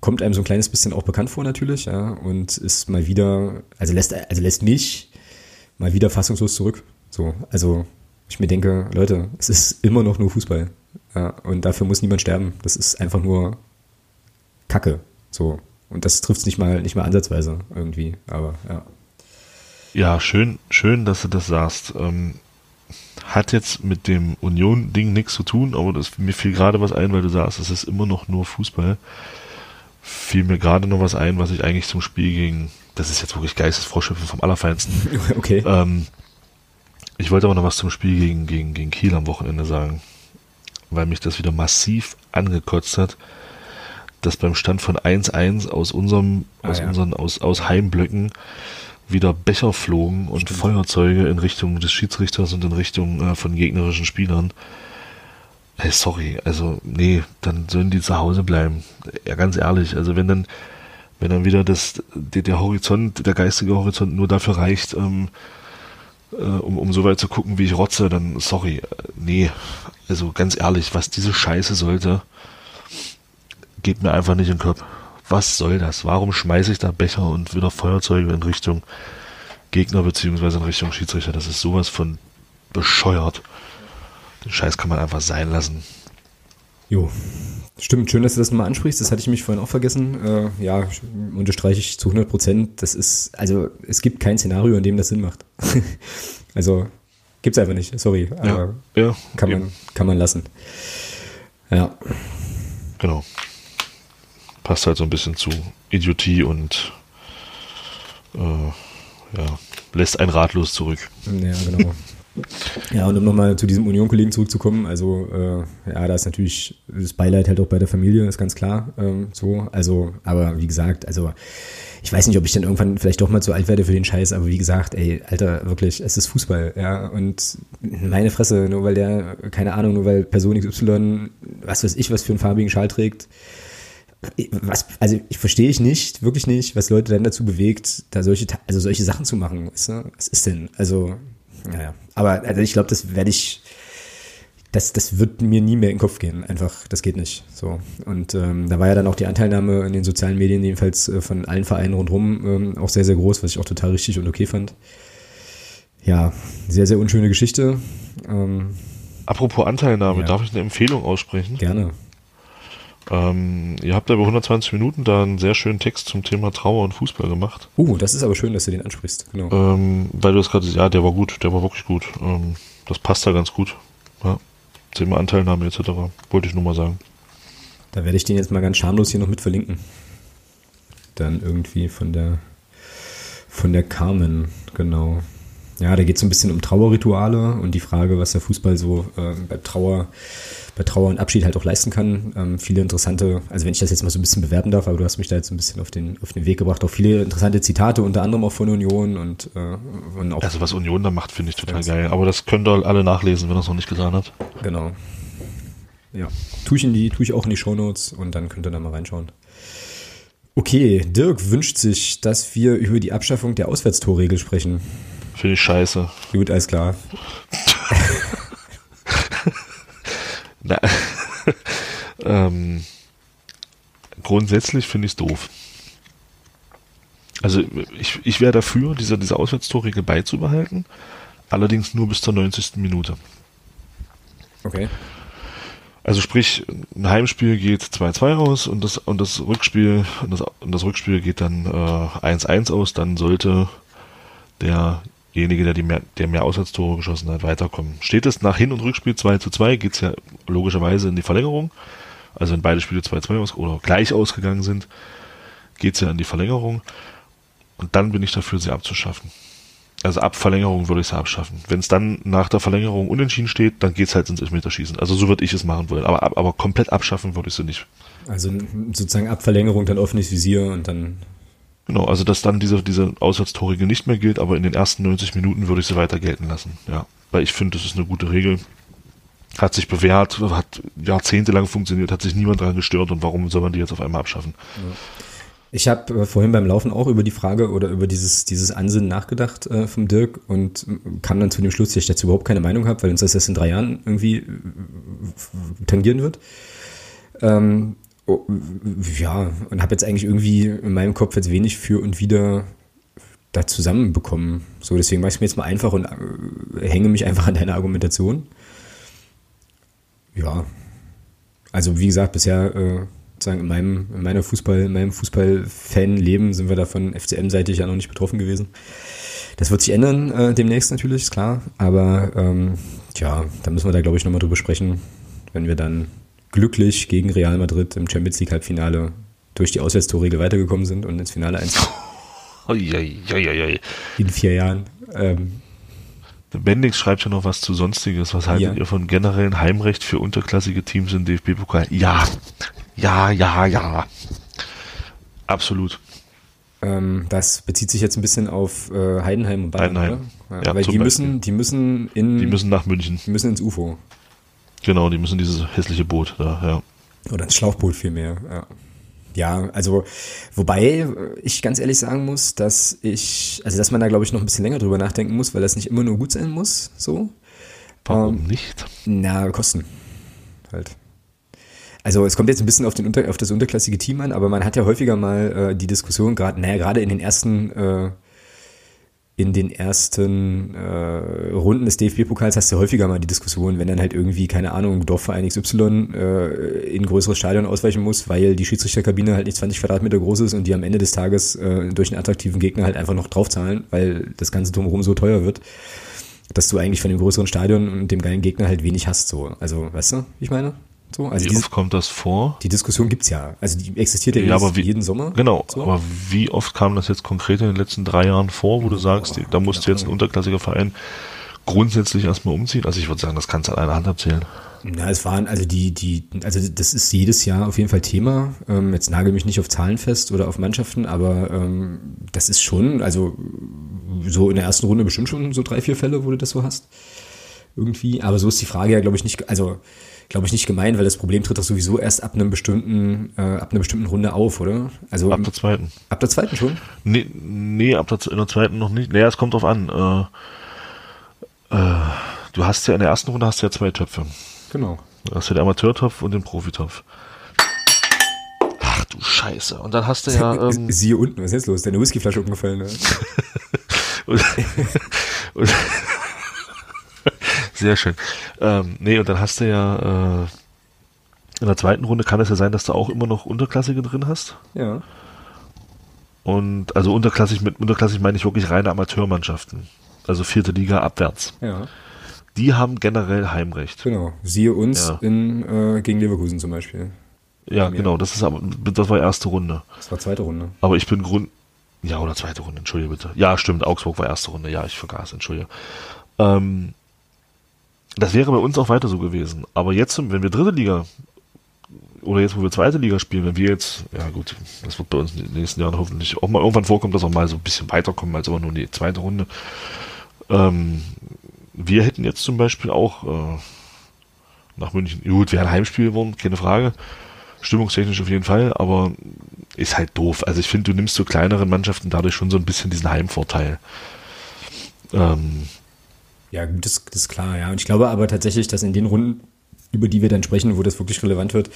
kommt einem so ein kleines bisschen auch bekannt vor natürlich, ja, und ist mal wieder, also lässt, also lässt mich mal wieder fassungslos zurück. So, also ich mir denke, Leute, es ist immer noch nur Fußball. Ja, und dafür muss niemand sterben. Das ist einfach nur Kacke. So. Und das trifft es nicht mal, nicht mal ansatzweise irgendwie. Aber ja. Ja, schön, schön, dass du das sagst. Ähm, hat jetzt mit dem Union-Ding nichts zu tun, aber das, mir fiel gerade was ein, weil du sagst, es ist immer noch nur Fußball. Fiel mir gerade noch was ein, was ich eigentlich zum Spiel gegen, das ist jetzt wirklich Geistesfroschschiffen vom Allerfeinsten. Okay. Ähm, ich wollte aber noch was zum Spiel gegen, gegen, gegen Kiel am Wochenende sagen weil mich das wieder massiv angekotzt hat, dass beim Stand von 1-1 aus unserem, ah, aus ja. unseren, aus, aus Heimblöcken wieder Becher flogen und Stimmt. Feuerzeuge in Richtung des Schiedsrichters und in Richtung äh, von gegnerischen Spielern. Hey, sorry, also nee, dann sollen die zu Hause bleiben. Ja, ganz ehrlich, also wenn dann, wenn dann wieder das, der, der Horizont, der geistige Horizont nur dafür reicht, ähm, äh, um, um so weit zu gucken, wie ich rotze, dann sorry, äh, nee, also ganz ehrlich, was diese Scheiße sollte, geht mir einfach nicht in den Kopf. Was soll das? Warum schmeiße ich da Becher und wieder Feuerzeuge in Richtung Gegner beziehungsweise in Richtung Schiedsrichter? Das ist sowas von bescheuert. Den Scheiß kann man einfach sein lassen. Jo, stimmt. Schön, dass du das nochmal ansprichst. Das hatte ich mich vorhin auch vergessen. Äh, ja, unterstreiche ich zu 100 Prozent. Das ist, also es gibt kein Szenario, in dem das Sinn macht. also Gibt's einfach nicht, sorry. Ja, ja, kann, man, kann man lassen. Ja. Genau. Passt halt so ein bisschen zu Idiotie und äh, ja, lässt einen ratlos zurück. Ja, genau. Ja, und um nochmal zu diesem Union-Kollegen zurückzukommen, also äh, ja, da ist natürlich das Beileid halt auch bei der Familie, ist ganz klar ähm, so. Also, aber wie gesagt, also ich weiß nicht, ob ich dann irgendwann vielleicht doch mal zu alt werde für den Scheiß, aber wie gesagt, ey, Alter, wirklich, es ist Fußball, ja. Und meine Fresse, nur weil der, keine Ahnung, nur weil Person XY, was weiß ich, was für einen farbigen Schal trägt, was, also ich verstehe ich nicht, wirklich nicht, was Leute dann dazu bewegt, da solche, also solche Sachen zu machen. Weißt du? Was ist denn? Also, naja. Aber also ich glaube, das werde ich, das, das wird mir nie mehr in den Kopf gehen. Einfach, das geht nicht. So. Und ähm, da war ja dann auch die Anteilnahme in den sozialen Medien, jedenfalls äh, von allen Vereinen rundherum, ähm, auch sehr, sehr groß, was ich auch total richtig und okay fand. Ja, sehr, sehr unschöne Geschichte. Ähm, Apropos Anteilnahme, ja. darf ich eine Empfehlung aussprechen? Gerne. Ähm, ihr habt über 120 Minuten da einen sehr schönen Text zum Thema Trauer und Fußball gemacht. Uh, das ist aber schön, dass du den ansprichst. Genau. Ähm, weil du das gerade, ja, der war gut, der war wirklich gut. Ähm, das passt da ganz gut. Ja. Thema Anteilnahme etc. Wollte ich nur mal sagen. Da werde ich den jetzt mal ganz schamlos hier noch mit verlinken. Dann irgendwie von der von der Carmen, genau. Ja, da geht es so ein bisschen um Trauerrituale und die Frage, was der Fußball so äh, bei Trauer bei Trauer und Abschied halt auch leisten kann. Ähm, viele interessante, also wenn ich das jetzt mal so ein bisschen bewerben darf, aber du hast mich da jetzt ein bisschen auf den, auf den Weg gebracht, auch viele interessante Zitate, unter anderem auch von Union und, äh, und auch. Also was Union da macht, finde ich total geil. Aber das könnt ihr alle nachlesen, wenn ihr es noch nicht getan habt. Genau. Ja. Tue ich, in die, tue ich auch in die Shownotes und dann könnt ihr da mal reinschauen. Okay, Dirk wünscht sich, dass wir über die Abschaffung der Auswärtstorregel sprechen. Finde ich scheiße. Gut, alles klar. Na, ähm, grundsätzlich finde ich es doof. Also ich, ich wäre dafür, diese, diese Auswärtstorregel beizubehalten, allerdings nur bis zur 90. Minute. Okay. Also sprich, ein Heimspiel geht 2-2 aus und das, und das Rückspiel, und das, und das Rückspiel geht dann 1-1 äh, aus, dann sollte der derjenige, der, die mehr, der mehr Auswärtstore geschossen hat, weiterkommen. Steht es nach Hin- und Rückspiel 2 zu 2, geht es ja logischerweise in die Verlängerung. Also wenn beide Spiele 2 zu 2 aus oder gleich ausgegangen sind, geht es ja in die Verlängerung. Und dann bin ich dafür, sie abzuschaffen. Also ab Verlängerung würde ich sie abschaffen. Wenn es dann nach der Verlängerung unentschieden steht, dann geht es halt ins Elfmeterschießen. Also so würde ich es machen wollen. Aber, aber komplett abschaffen würde ich sie nicht. Also sozusagen ab Verlängerung dann offenes Visier und dann Genau, also dass dann diese, diese Auswärtstorregel nicht mehr gilt, aber in den ersten 90 Minuten würde ich sie weiter gelten lassen. Ja, weil ich finde, das ist eine gute Regel. Hat sich bewährt, hat jahrzehntelang funktioniert, hat sich niemand daran gestört und warum soll man die jetzt auf einmal abschaffen? Ich habe äh, vorhin beim Laufen auch über die Frage oder über dieses, dieses Ansinnen nachgedacht äh, vom Dirk und kam dann zu dem Schluss, dass ich dazu überhaupt keine Meinung habe, weil uns das erst in drei Jahren irgendwie äh, tangieren wird. Ähm, Oh, ja, und habe jetzt eigentlich irgendwie in meinem Kopf jetzt wenig für und wieder da zusammenbekommen. So, deswegen mache ich es mir jetzt mal einfach und äh, hänge mich einfach an deine Argumentation. Ja. Also wie gesagt, bisher äh, sozusagen in meinem, in meiner Fußball, in meinem Fußball-Fan-Leben sind wir davon FCM-seitig ja noch nicht betroffen gewesen. Das wird sich ändern äh, demnächst natürlich, ist klar. Aber ähm, tja, da müssen wir da, glaube ich, nochmal drüber sprechen, wenn wir dann glücklich gegen Real Madrid im Champions League Halbfinale durch die Auswärtstorregel weitergekommen sind und ins Finale 1. In vier Jahren. Ähm, Bendix schreibt ja noch was zu Sonstiges. Was haltet ja. ihr von generellen Heimrecht für unterklassige Teams im DFB-Pokal? Ja, ja, ja, ja. Absolut. Ähm, das bezieht sich jetzt ein bisschen auf äh, Heidenheim und Bayern. Heidenheim. Ja, ja, weil die müssen, die müssen in. Die müssen nach München. Die müssen ins UFO. Genau, die müssen dieses hässliche Boot da, ja. Oder ins Schlauchboot vielmehr, ja. Ja, also wobei ich ganz ehrlich sagen muss, dass ich, also dass man da glaube ich noch ein bisschen länger drüber nachdenken muss, weil das nicht immer nur gut sein muss, so. Warum ähm, nicht? Na, Kosten. Halt. Also es kommt jetzt ein bisschen auf, den Unter auf das unterklassige Team an, aber man hat ja häufiger mal äh, die Diskussion, gerade, naja, gerade in den ersten äh, in den ersten äh, Runden des DFB-Pokals hast du häufiger mal die Diskussion, wenn dann halt irgendwie, keine Ahnung, Dorfverein XY äh, in größeres Stadion ausweichen muss, weil die Schiedsrichterkabine halt nicht 20 Quadratmeter groß ist und die am Ende des Tages äh, durch einen attraktiven Gegner halt einfach noch draufzahlen, weil das ganze drumherum so teuer wird, dass du eigentlich von dem größeren Stadion und dem geilen Gegner halt wenig hast. So. Also, weißt du, wie ich meine? So, also wie diese, oft kommt das vor? Die Diskussion gibt's ja. Also die existiert ja, ja jedes, wie, jeden Sommer. Genau, so. aber wie oft kam das jetzt konkret in den letzten drei Jahren vor, wo du sagst, oh, da musste jetzt ein unterklassiger Verein grundsätzlich erstmal umziehen? Also ich würde sagen, das kannst du an einer Hand erzählen. Na, es waren also die, die, also das ist jedes Jahr auf jeden Fall Thema. Ähm, jetzt nagel mich nicht auf Zahlen fest oder auf Mannschaften, aber ähm, das ist schon, also so in der ersten Runde bestimmt schon so drei, vier Fälle, wo du das so hast. Irgendwie. Aber so ist die Frage ja, glaube ich, nicht, also glaube ich, nicht gemeint, weil das Problem tritt doch sowieso erst ab einem bestimmten, äh, ab einer bestimmten Runde auf, oder? Also ab der zweiten. Ab der zweiten schon? Nee, nee ab der, in der zweiten noch nicht. Naja, es kommt drauf an. Äh, äh, du hast ja in der ersten Runde hast du ja zwei Töpfe. Genau. Du hast ja den Amateurtopf und den Profitopf. Ach du Scheiße. Und dann hast du ja. Ähm, Siehe unten, was ist jetzt los? Deine Whiskyflasche umgefallen, ne? und, und sehr schön. Ähm, nee, und dann hast du ja äh, in der zweiten Runde kann es ja sein, dass du auch immer noch Unterklassige drin hast. Ja. Und also unterklassig mit unterklassig meine ich wirklich reine Amateurmannschaften. Also vierte Liga abwärts. Ja. Die haben generell Heimrecht. Genau. Siehe uns ja. in, äh, gegen Leverkusen zum Beispiel. Ja, genau. Das ist aber, das war erste Runde. Das war zweite Runde. Aber ich bin Grund, ja, oder zweite Runde, entschuldige bitte. Ja, stimmt, Augsburg war erste Runde. Ja, ich vergaß, entschuldige. Ähm, das wäre bei uns auch weiter so gewesen. Aber jetzt, wenn wir dritte Liga oder jetzt, wo wir zweite Liga spielen, wenn wir jetzt, ja gut, das wird bei uns in den nächsten Jahren hoffentlich auch mal irgendwann vorkommen, dass wir mal so ein bisschen weiterkommen als aber nur die zweite Runde. Ähm, wir hätten jetzt zum Beispiel auch äh, nach München, gut, wäre ein Heimspiel geworden, keine Frage. Stimmungstechnisch auf jeden Fall, aber ist halt doof. Also ich finde, du nimmst so kleineren Mannschaften dadurch schon so ein bisschen diesen Heimvorteil. Ähm, ja, das, das ist klar, ja. Und ich glaube aber tatsächlich, dass in den Runden, über die wir dann sprechen, wo das wirklich relevant wird,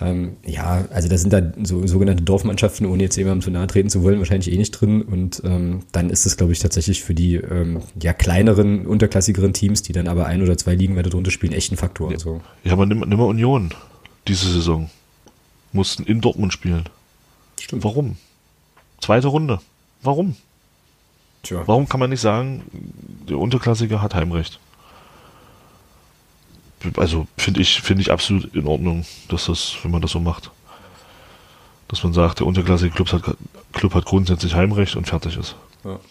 ähm, ja, also da sind da so sogenannte Dorfmannschaften, ohne jetzt jemandem zu nahe treten zu wollen, wahrscheinlich eh nicht drin. Und ähm, dann ist es, glaube ich, tatsächlich für die ähm, ja kleineren, unterklassigeren Teams, die dann aber ein oder zwei Ligen weiter drunter spielen, echt ein Faktor. Ja, so. ja aber nimm, nimm mal Union diese Saison. Mussten in Dortmund spielen. Stimmt. Warum? Zweite Runde. Warum? Tja. Warum kann man nicht sagen, der Unterklassiker hat Heimrecht? Also finde ich, finde ich absolut in Ordnung, dass das, wenn man das so macht. Dass man sagt, der unterklassige Club hat, Club hat grundsätzlich Heimrecht und fertig ist.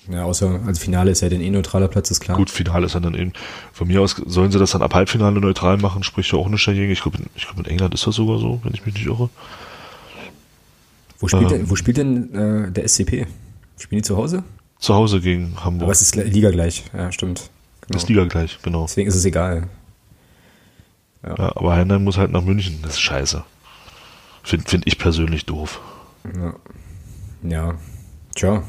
Ja, außer, also Finale ist ja dann eh neutraler Platz, ist klar. Gut, Finale ist dann eben, von mir aus sollen sie das dann ab Halbfinale neutral machen, spricht ja auch nicht dagegen. Ich glaube, ich glaub, in England ist das sogar so, wenn ich mich nicht irre. Wo spielt, ähm, denn, wo spielt denn äh, der SCP? Spielen die zu Hause? Zu Hause gegen Hamburg. Aber es ist Liga gleich, ja, stimmt. Genau. Ist Liga gleich, genau. Deswegen ist es egal. Ja. ja aber Heinheim muss halt nach München. Das ist scheiße. Finde find ich persönlich doof. Ja. ja. Tja.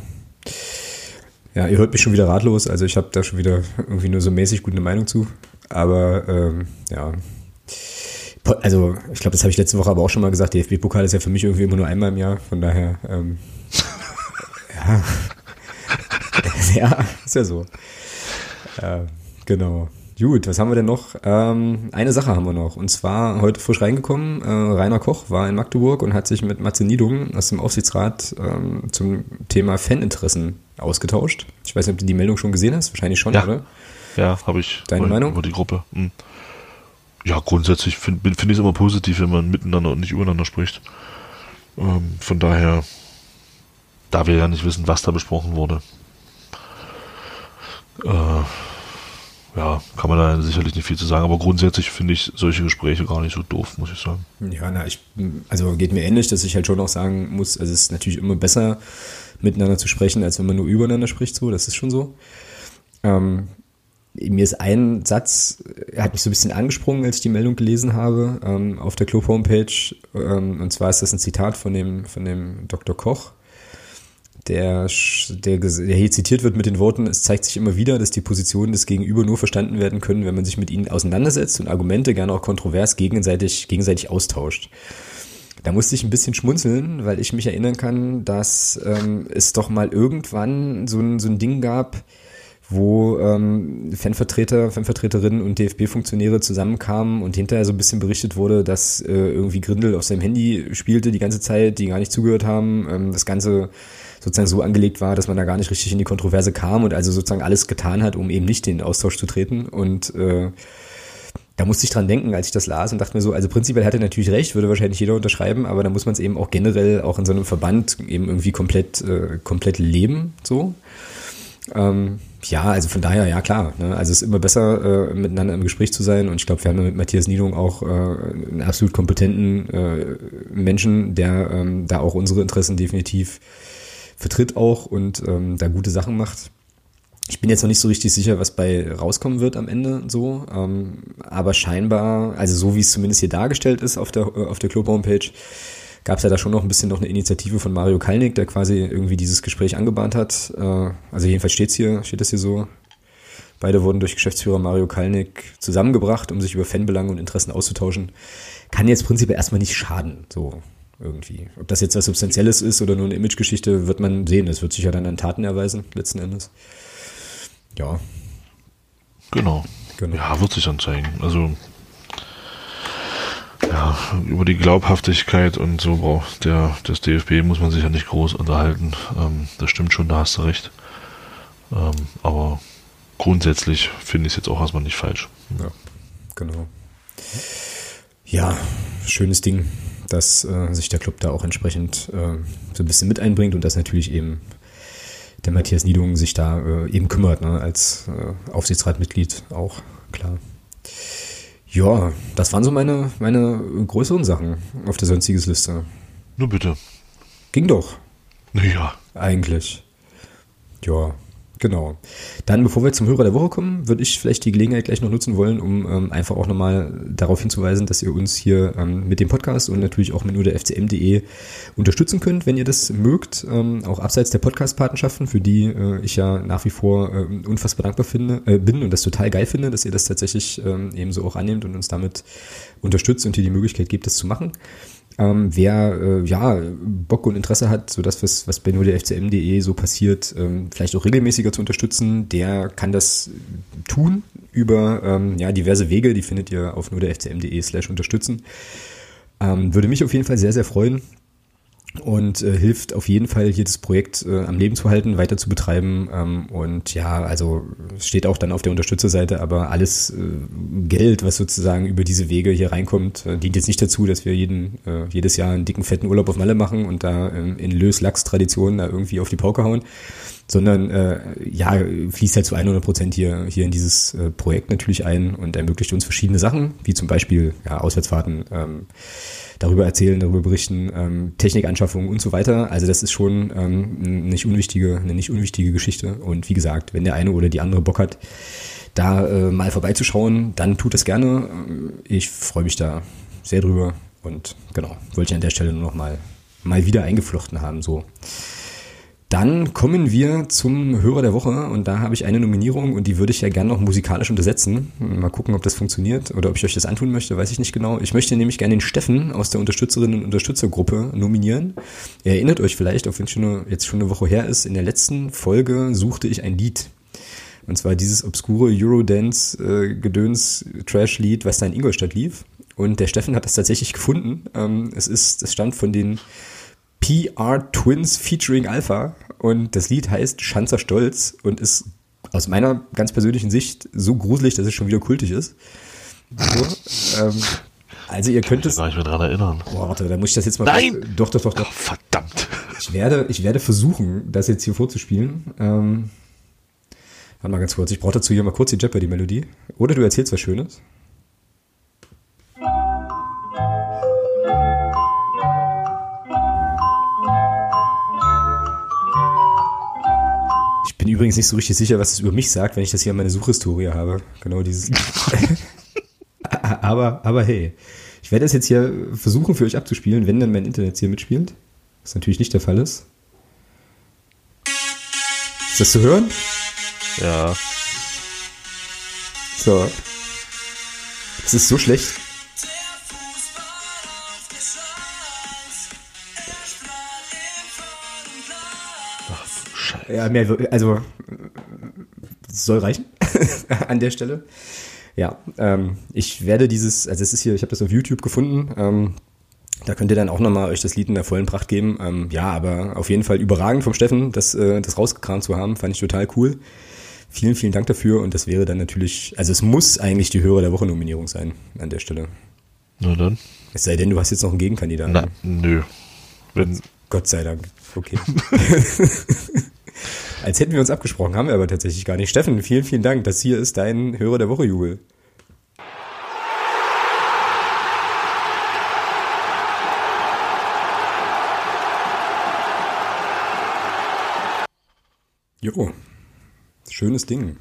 Ja, ihr hört mich schon wieder ratlos. Also ich habe da schon wieder irgendwie nur so mäßig gute Meinung zu. Aber ähm, ja. Also ich glaube, das habe ich letzte Woche aber auch schon mal gesagt. DFB-Pokal ist ja für mich irgendwie immer nur einmal im Jahr. Von daher, ähm, ja. ja, ist ja so. Äh, genau. Gut, was haben wir denn noch? Ähm, eine Sache haben wir noch. Und zwar heute frisch reingekommen. Äh, Rainer Koch war in Magdeburg und hat sich mit Matze Niedung aus dem Aufsichtsrat ähm, zum Thema Faninteressen ausgetauscht. Ich weiß nicht, ob du die Meldung schon gesehen hast. Wahrscheinlich schon, ja. oder? Ja, habe ich. Deine über, Meinung? Über die Gruppe. Hm. Ja, grundsätzlich finde find ich es immer positiv, wenn man miteinander und nicht übereinander spricht. Ähm, von daher, da wir ja nicht wissen, was da besprochen wurde, äh, ja, kann man da sicherlich nicht viel zu sagen, aber grundsätzlich finde ich solche Gespräche gar nicht so doof, muss ich sagen. Ja, na, ich, also geht mir ähnlich, dass ich halt schon auch sagen muss, also es ist natürlich immer besser, miteinander zu sprechen, als wenn man nur übereinander spricht, so, das ist schon so. Ähm, mir ist ein Satz, er hat mich so ein bisschen angesprungen, als ich die Meldung gelesen habe, ähm, auf der Club-Homepage, ähm, und zwar ist das ein Zitat von dem, von dem Dr. Koch, der, der, der hier zitiert wird mit den Worten, es zeigt sich immer wieder, dass die Positionen des Gegenüber nur verstanden werden können, wenn man sich mit ihnen auseinandersetzt und Argumente gerne auch kontrovers gegenseitig, gegenseitig austauscht. Da musste ich ein bisschen schmunzeln, weil ich mich erinnern kann, dass ähm, es doch mal irgendwann so ein, so ein Ding gab, wo ähm, Fanvertreter, Fanvertreterinnen und DFB-Funktionäre zusammenkamen und hinterher so ein bisschen berichtet wurde, dass äh, irgendwie Grindel auf seinem Handy spielte die ganze Zeit, die gar nicht zugehört haben. Ähm, das Ganze sozusagen so angelegt war, dass man da gar nicht richtig in die Kontroverse kam und also sozusagen alles getan hat, um eben nicht in den Austausch zu treten. Und äh, da musste ich dran denken, als ich das las und dachte mir so, also prinzipiell hat er natürlich recht, würde wahrscheinlich jeder unterschreiben, aber da muss man es eben auch generell auch in so einem Verband eben irgendwie komplett, äh, komplett leben, so. Ähm, ja, also von daher, ja klar. Ne? Also es ist immer besser, äh, miteinander im Gespräch zu sein. Und ich glaube, wir haben mit Matthias Niedung auch äh, einen absolut kompetenten äh, Menschen, der ähm, da auch unsere Interessen definitiv vertritt auch und ähm, da gute Sachen macht. Ich bin jetzt noch nicht so richtig sicher, was bei rauskommen wird am Ende so. Ähm, aber scheinbar, also so wie es zumindest hier dargestellt ist auf der, äh, auf der Club-Homepage, gab es ja da schon noch ein bisschen noch eine Initiative von Mario Kalnick, der quasi irgendwie dieses Gespräch angebahnt hat. Äh, also jedenfalls steht's hier, steht das hier so. Beide wurden durch Geschäftsführer Mario Kalnick zusammengebracht, um sich über Fanbelange und Interessen auszutauschen. Kann jetzt prinzipiell erstmal nicht schaden, so irgendwie. Ob das jetzt was Substanzielles ist oder nur eine Imagegeschichte, wird man sehen. Das wird sich ja dann an Taten erweisen, letzten Endes. Ja. Genau. genau. Ja, wird sich dann zeigen. Also ja, über die Glaubhaftigkeit und so braucht der des DFB muss man sich ja nicht groß unterhalten. Ähm, das stimmt schon, da hast du recht. Ähm, aber grundsätzlich finde ich es jetzt auch erstmal nicht falsch. Ja, genau. Ja, schönes Ding, dass äh, sich der Club da auch entsprechend äh, so ein bisschen mit einbringt und dass natürlich eben der Matthias Niedung sich da äh, eben kümmert, ne, als äh, Aufsichtsratmitglied auch, klar. Ja, das waren so meine, meine größeren Sachen auf der sonstiges Liste. Nur bitte. Ging doch. Naja. Eigentlich. Ja. Genau. Dann, bevor wir zum Hörer der Woche kommen, würde ich vielleicht die Gelegenheit gleich noch nutzen wollen, um ähm, einfach auch nochmal darauf hinzuweisen, dass ihr uns hier ähm, mit dem Podcast und natürlich auch mit nur der FCM.de unterstützen könnt, wenn ihr das mögt. Ähm, auch abseits der Podcast-Patenschaften, für die äh, ich ja nach wie vor äh, unfassbar dankbar finde, äh, bin und das total geil finde, dass ihr das tatsächlich ähm, ebenso auch annehmt und uns damit unterstützt und hier die Möglichkeit gibt, das zu machen. Ähm, wer äh, ja Bock und Interesse hat, so das, was, was bei nur der FCM.de so passiert, ähm, vielleicht auch regelmäßiger zu unterstützen, der kann das tun über ähm, ja, diverse Wege, die findet ihr auf nur der FCM.de slash unterstützen. Ähm, würde mich auf jeden Fall sehr, sehr freuen und äh, hilft auf jeden Fall, jedes Projekt äh, am Leben zu halten, weiter zu betreiben. Ähm, und ja, also steht auch dann auf der Unterstützerseite, aber alles äh, Geld, was sozusagen über diese Wege hier reinkommt, äh, dient jetzt nicht dazu, dass wir jeden, äh, jedes Jahr einen dicken, fetten Urlaub auf Malle machen und da ähm, in Lös-Lachs-Tradition da irgendwie auf die Pauke hauen, sondern äh, ja, fließt halt zu 100 Prozent hier, hier in dieses äh, Projekt natürlich ein und ermöglicht uns verschiedene Sachen, wie zum Beispiel ja, Auswärtsfahrten, ähm, darüber erzählen, darüber berichten, ähm, Technikanschaffungen und so weiter. Also das ist schon ähm, nicht unwichtige, eine nicht unwichtige Geschichte. Und wie gesagt, wenn der eine oder die andere Bock hat, da äh, mal vorbeizuschauen, dann tut es gerne. Ich freue mich da sehr drüber und genau, wollte ich an der Stelle nur noch mal, mal wieder eingeflochten haben, so. Dann kommen wir zum Hörer der Woche und da habe ich eine Nominierung und die würde ich ja gerne noch musikalisch untersetzen. Mal gucken, ob das funktioniert oder ob ich euch das antun möchte, weiß ich nicht genau. Ich möchte nämlich gerne den Steffen aus der Unterstützerinnen und Unterstützergruppe nominieren. Ihr erinnert euch vielleicht, auch wenn es jetzt schon eine Woche her ist, in der letzten Folge suchte ich ein Lied. Und zwar dieses obskure Eurodance-Gedöns-Trash-Lied, was da in Ingolstadt lief. Und der Steffen hat das tatsächlich gefunden. Ähm, es ist, es stammt von den PR Twins featuring Alpha und das Lied heißt Schanzer Stolz und ist aus meiner ganz persönlichen Sicht so gruselig, dass es schon wieder kultig ist. So, ähm, also ihr könnt es. Ich mehr dran erinnern. Boah, warte, da muss ich das jetzt mal. Nein! Doch, doch, doch, doch. Oh, verdammt. Ich werde, ich werde versuchen, das jetzt hier vorzuspielen. Ähm, warte mal ganz kurz. Ich brauche dazu hier mal kurz die Jeopardy-Melodie. Oder du erzählst was Schönes. Bin übrigens nicht so richtig sicher, was es über mich sagt, wenn ich das hier in meine Suchhistorie habe. Genau dieses. aber, aber hey, ich werde es jetzt hier versuchen für euch abzuspielen, wenn dann mein Internet hier mitspielt. Was natürlich nicht der Fall ist. Ist das zu hören? Ja. So. Das ist so schlecht. Ja, mehr, also soll reichen an der Stelle. Ja, ähm, ich werde dieses, also es ist hier, ich habe das auf YouTube gefunden. Ähm, da könnt ihr dann auch nochmal euch das Lied in der vollen Pracht geben. Ähm, ja, aber auf jeden Fall überragend vom Steffen, das, äh, das rausgekramt zu haben, fand ich total cool. Vielen, vielen Dank dafür und das wäre dann natürlich, also es muss eigentlich die Hörer der Woche Nominierung sein an der Stelle. Na dann. Es sei denn, du hast jetzt noch einen Gegenkandidaten. Na, nö. Wenn Gott sei Dank. Okay. Als hätten wir uns abgesprochen, haben wir aber tatsächlich gar nicht. Steffen, vielen, vielen Dank. Das hier ist dein Hörer der Woche, Jubel. Jo, schönes Ding.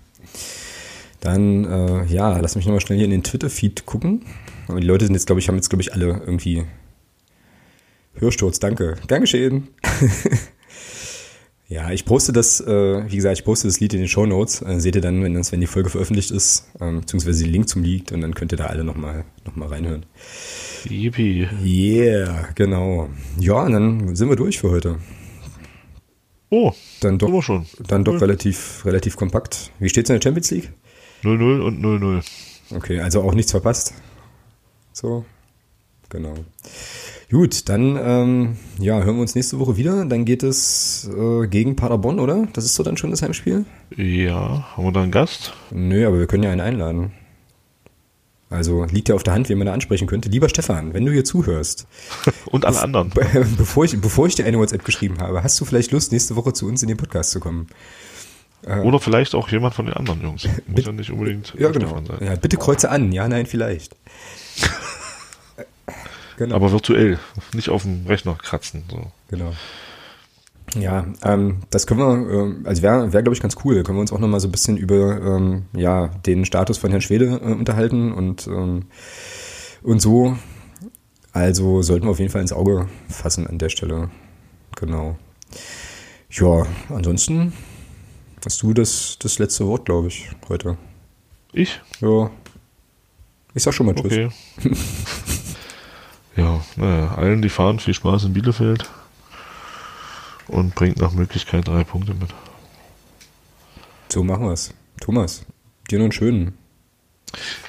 Dann, äh, ja, lass mich nochmal schnell hier in den Twitter-Feed gucken. Aber die Leute sind jetzt, glaube ich, haben jetzt, glaube ich, alle irgendwie Hörsturz, danke. Gern geschehen. ja, ich poste das, äh, wie gesagt, ich poste das Lied in den Show Notes. Äh, seht ihr dann, wenn, das, wenn die Folge veröffentlicht ist, ähm, beziehungsweise den Link zum Lied und dann könnt ihr da alle nochmal noch mal reinhören. Yippie. Yeah, genau. Ja, und dann sind wir durch für heute. Oh, dann doch, schon. Dann doch relativ, relativ kompakt. Wie steht's in der Champions League? 0-0 und 0-0. Okay, also auch nichts verpasst. So, genau. Gut, dann ähm, ja, hören wir uns nächste Woche wieder. Dann geht es äh, gegen Paderborn, oder? Das ist so dann schon das Heimspiel? Ja, haben wir da einen Gast? Nö, aber wir können ja einen einladen. Also liegt ja auf der Hand, wen man da ansprechen könnte. Lieber Stefan, wenn du hier zuhörst. Und alle anderen. Bevor ich, bevor ich dir eine WhatsApp geschrieben habe, hast du vielleicht Lust, nächste Woche zu uns in den Podcast zu kommen? Äh, Oder vielleicht auch jemand von den anderen Jungs. Muss ja nicht unbedingt ja, genau. sein. Ja, bitte kreuze an. Ja, nein, vielleicht. Genau. Aber virtuell, nicht auf dem Rechner kratzen. So. Genau. Ja, ähm, das können wir, äh, also wäre, wär, glaube ich, ganz cool. Können wir uns auch nochmal so ein bisschen über ähm, ja, den Status von Herrn Schwede äh, unterhalten und, ähm, und so. Also sollten wir auf jeden Fall ins Auge fassen an der Stelle. Genau. Ja, ansonsten hast du das, das letzte Wort, glaube ich, heute. Ich? Ja. Ich sag schon mal Tschüss. Okay. ja, naja, allen, die fahren, viel Spaß in Bielefeld und bringt nach Möglichkeit drei Punkte mit. So machen wir es. Thomas, dir noch einen schönen.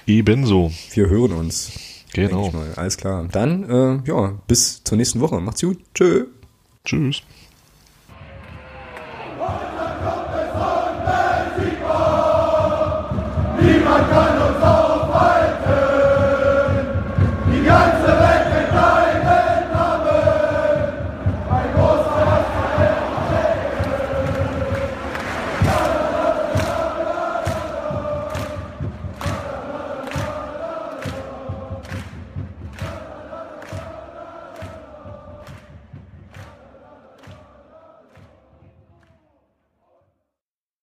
Ebenso. Wir hören uns. Genau. Alles klar. Dann, äh, ja, bis zur nächsten Woche. Macht's gut. Tschö. Tschüss. Niemand kann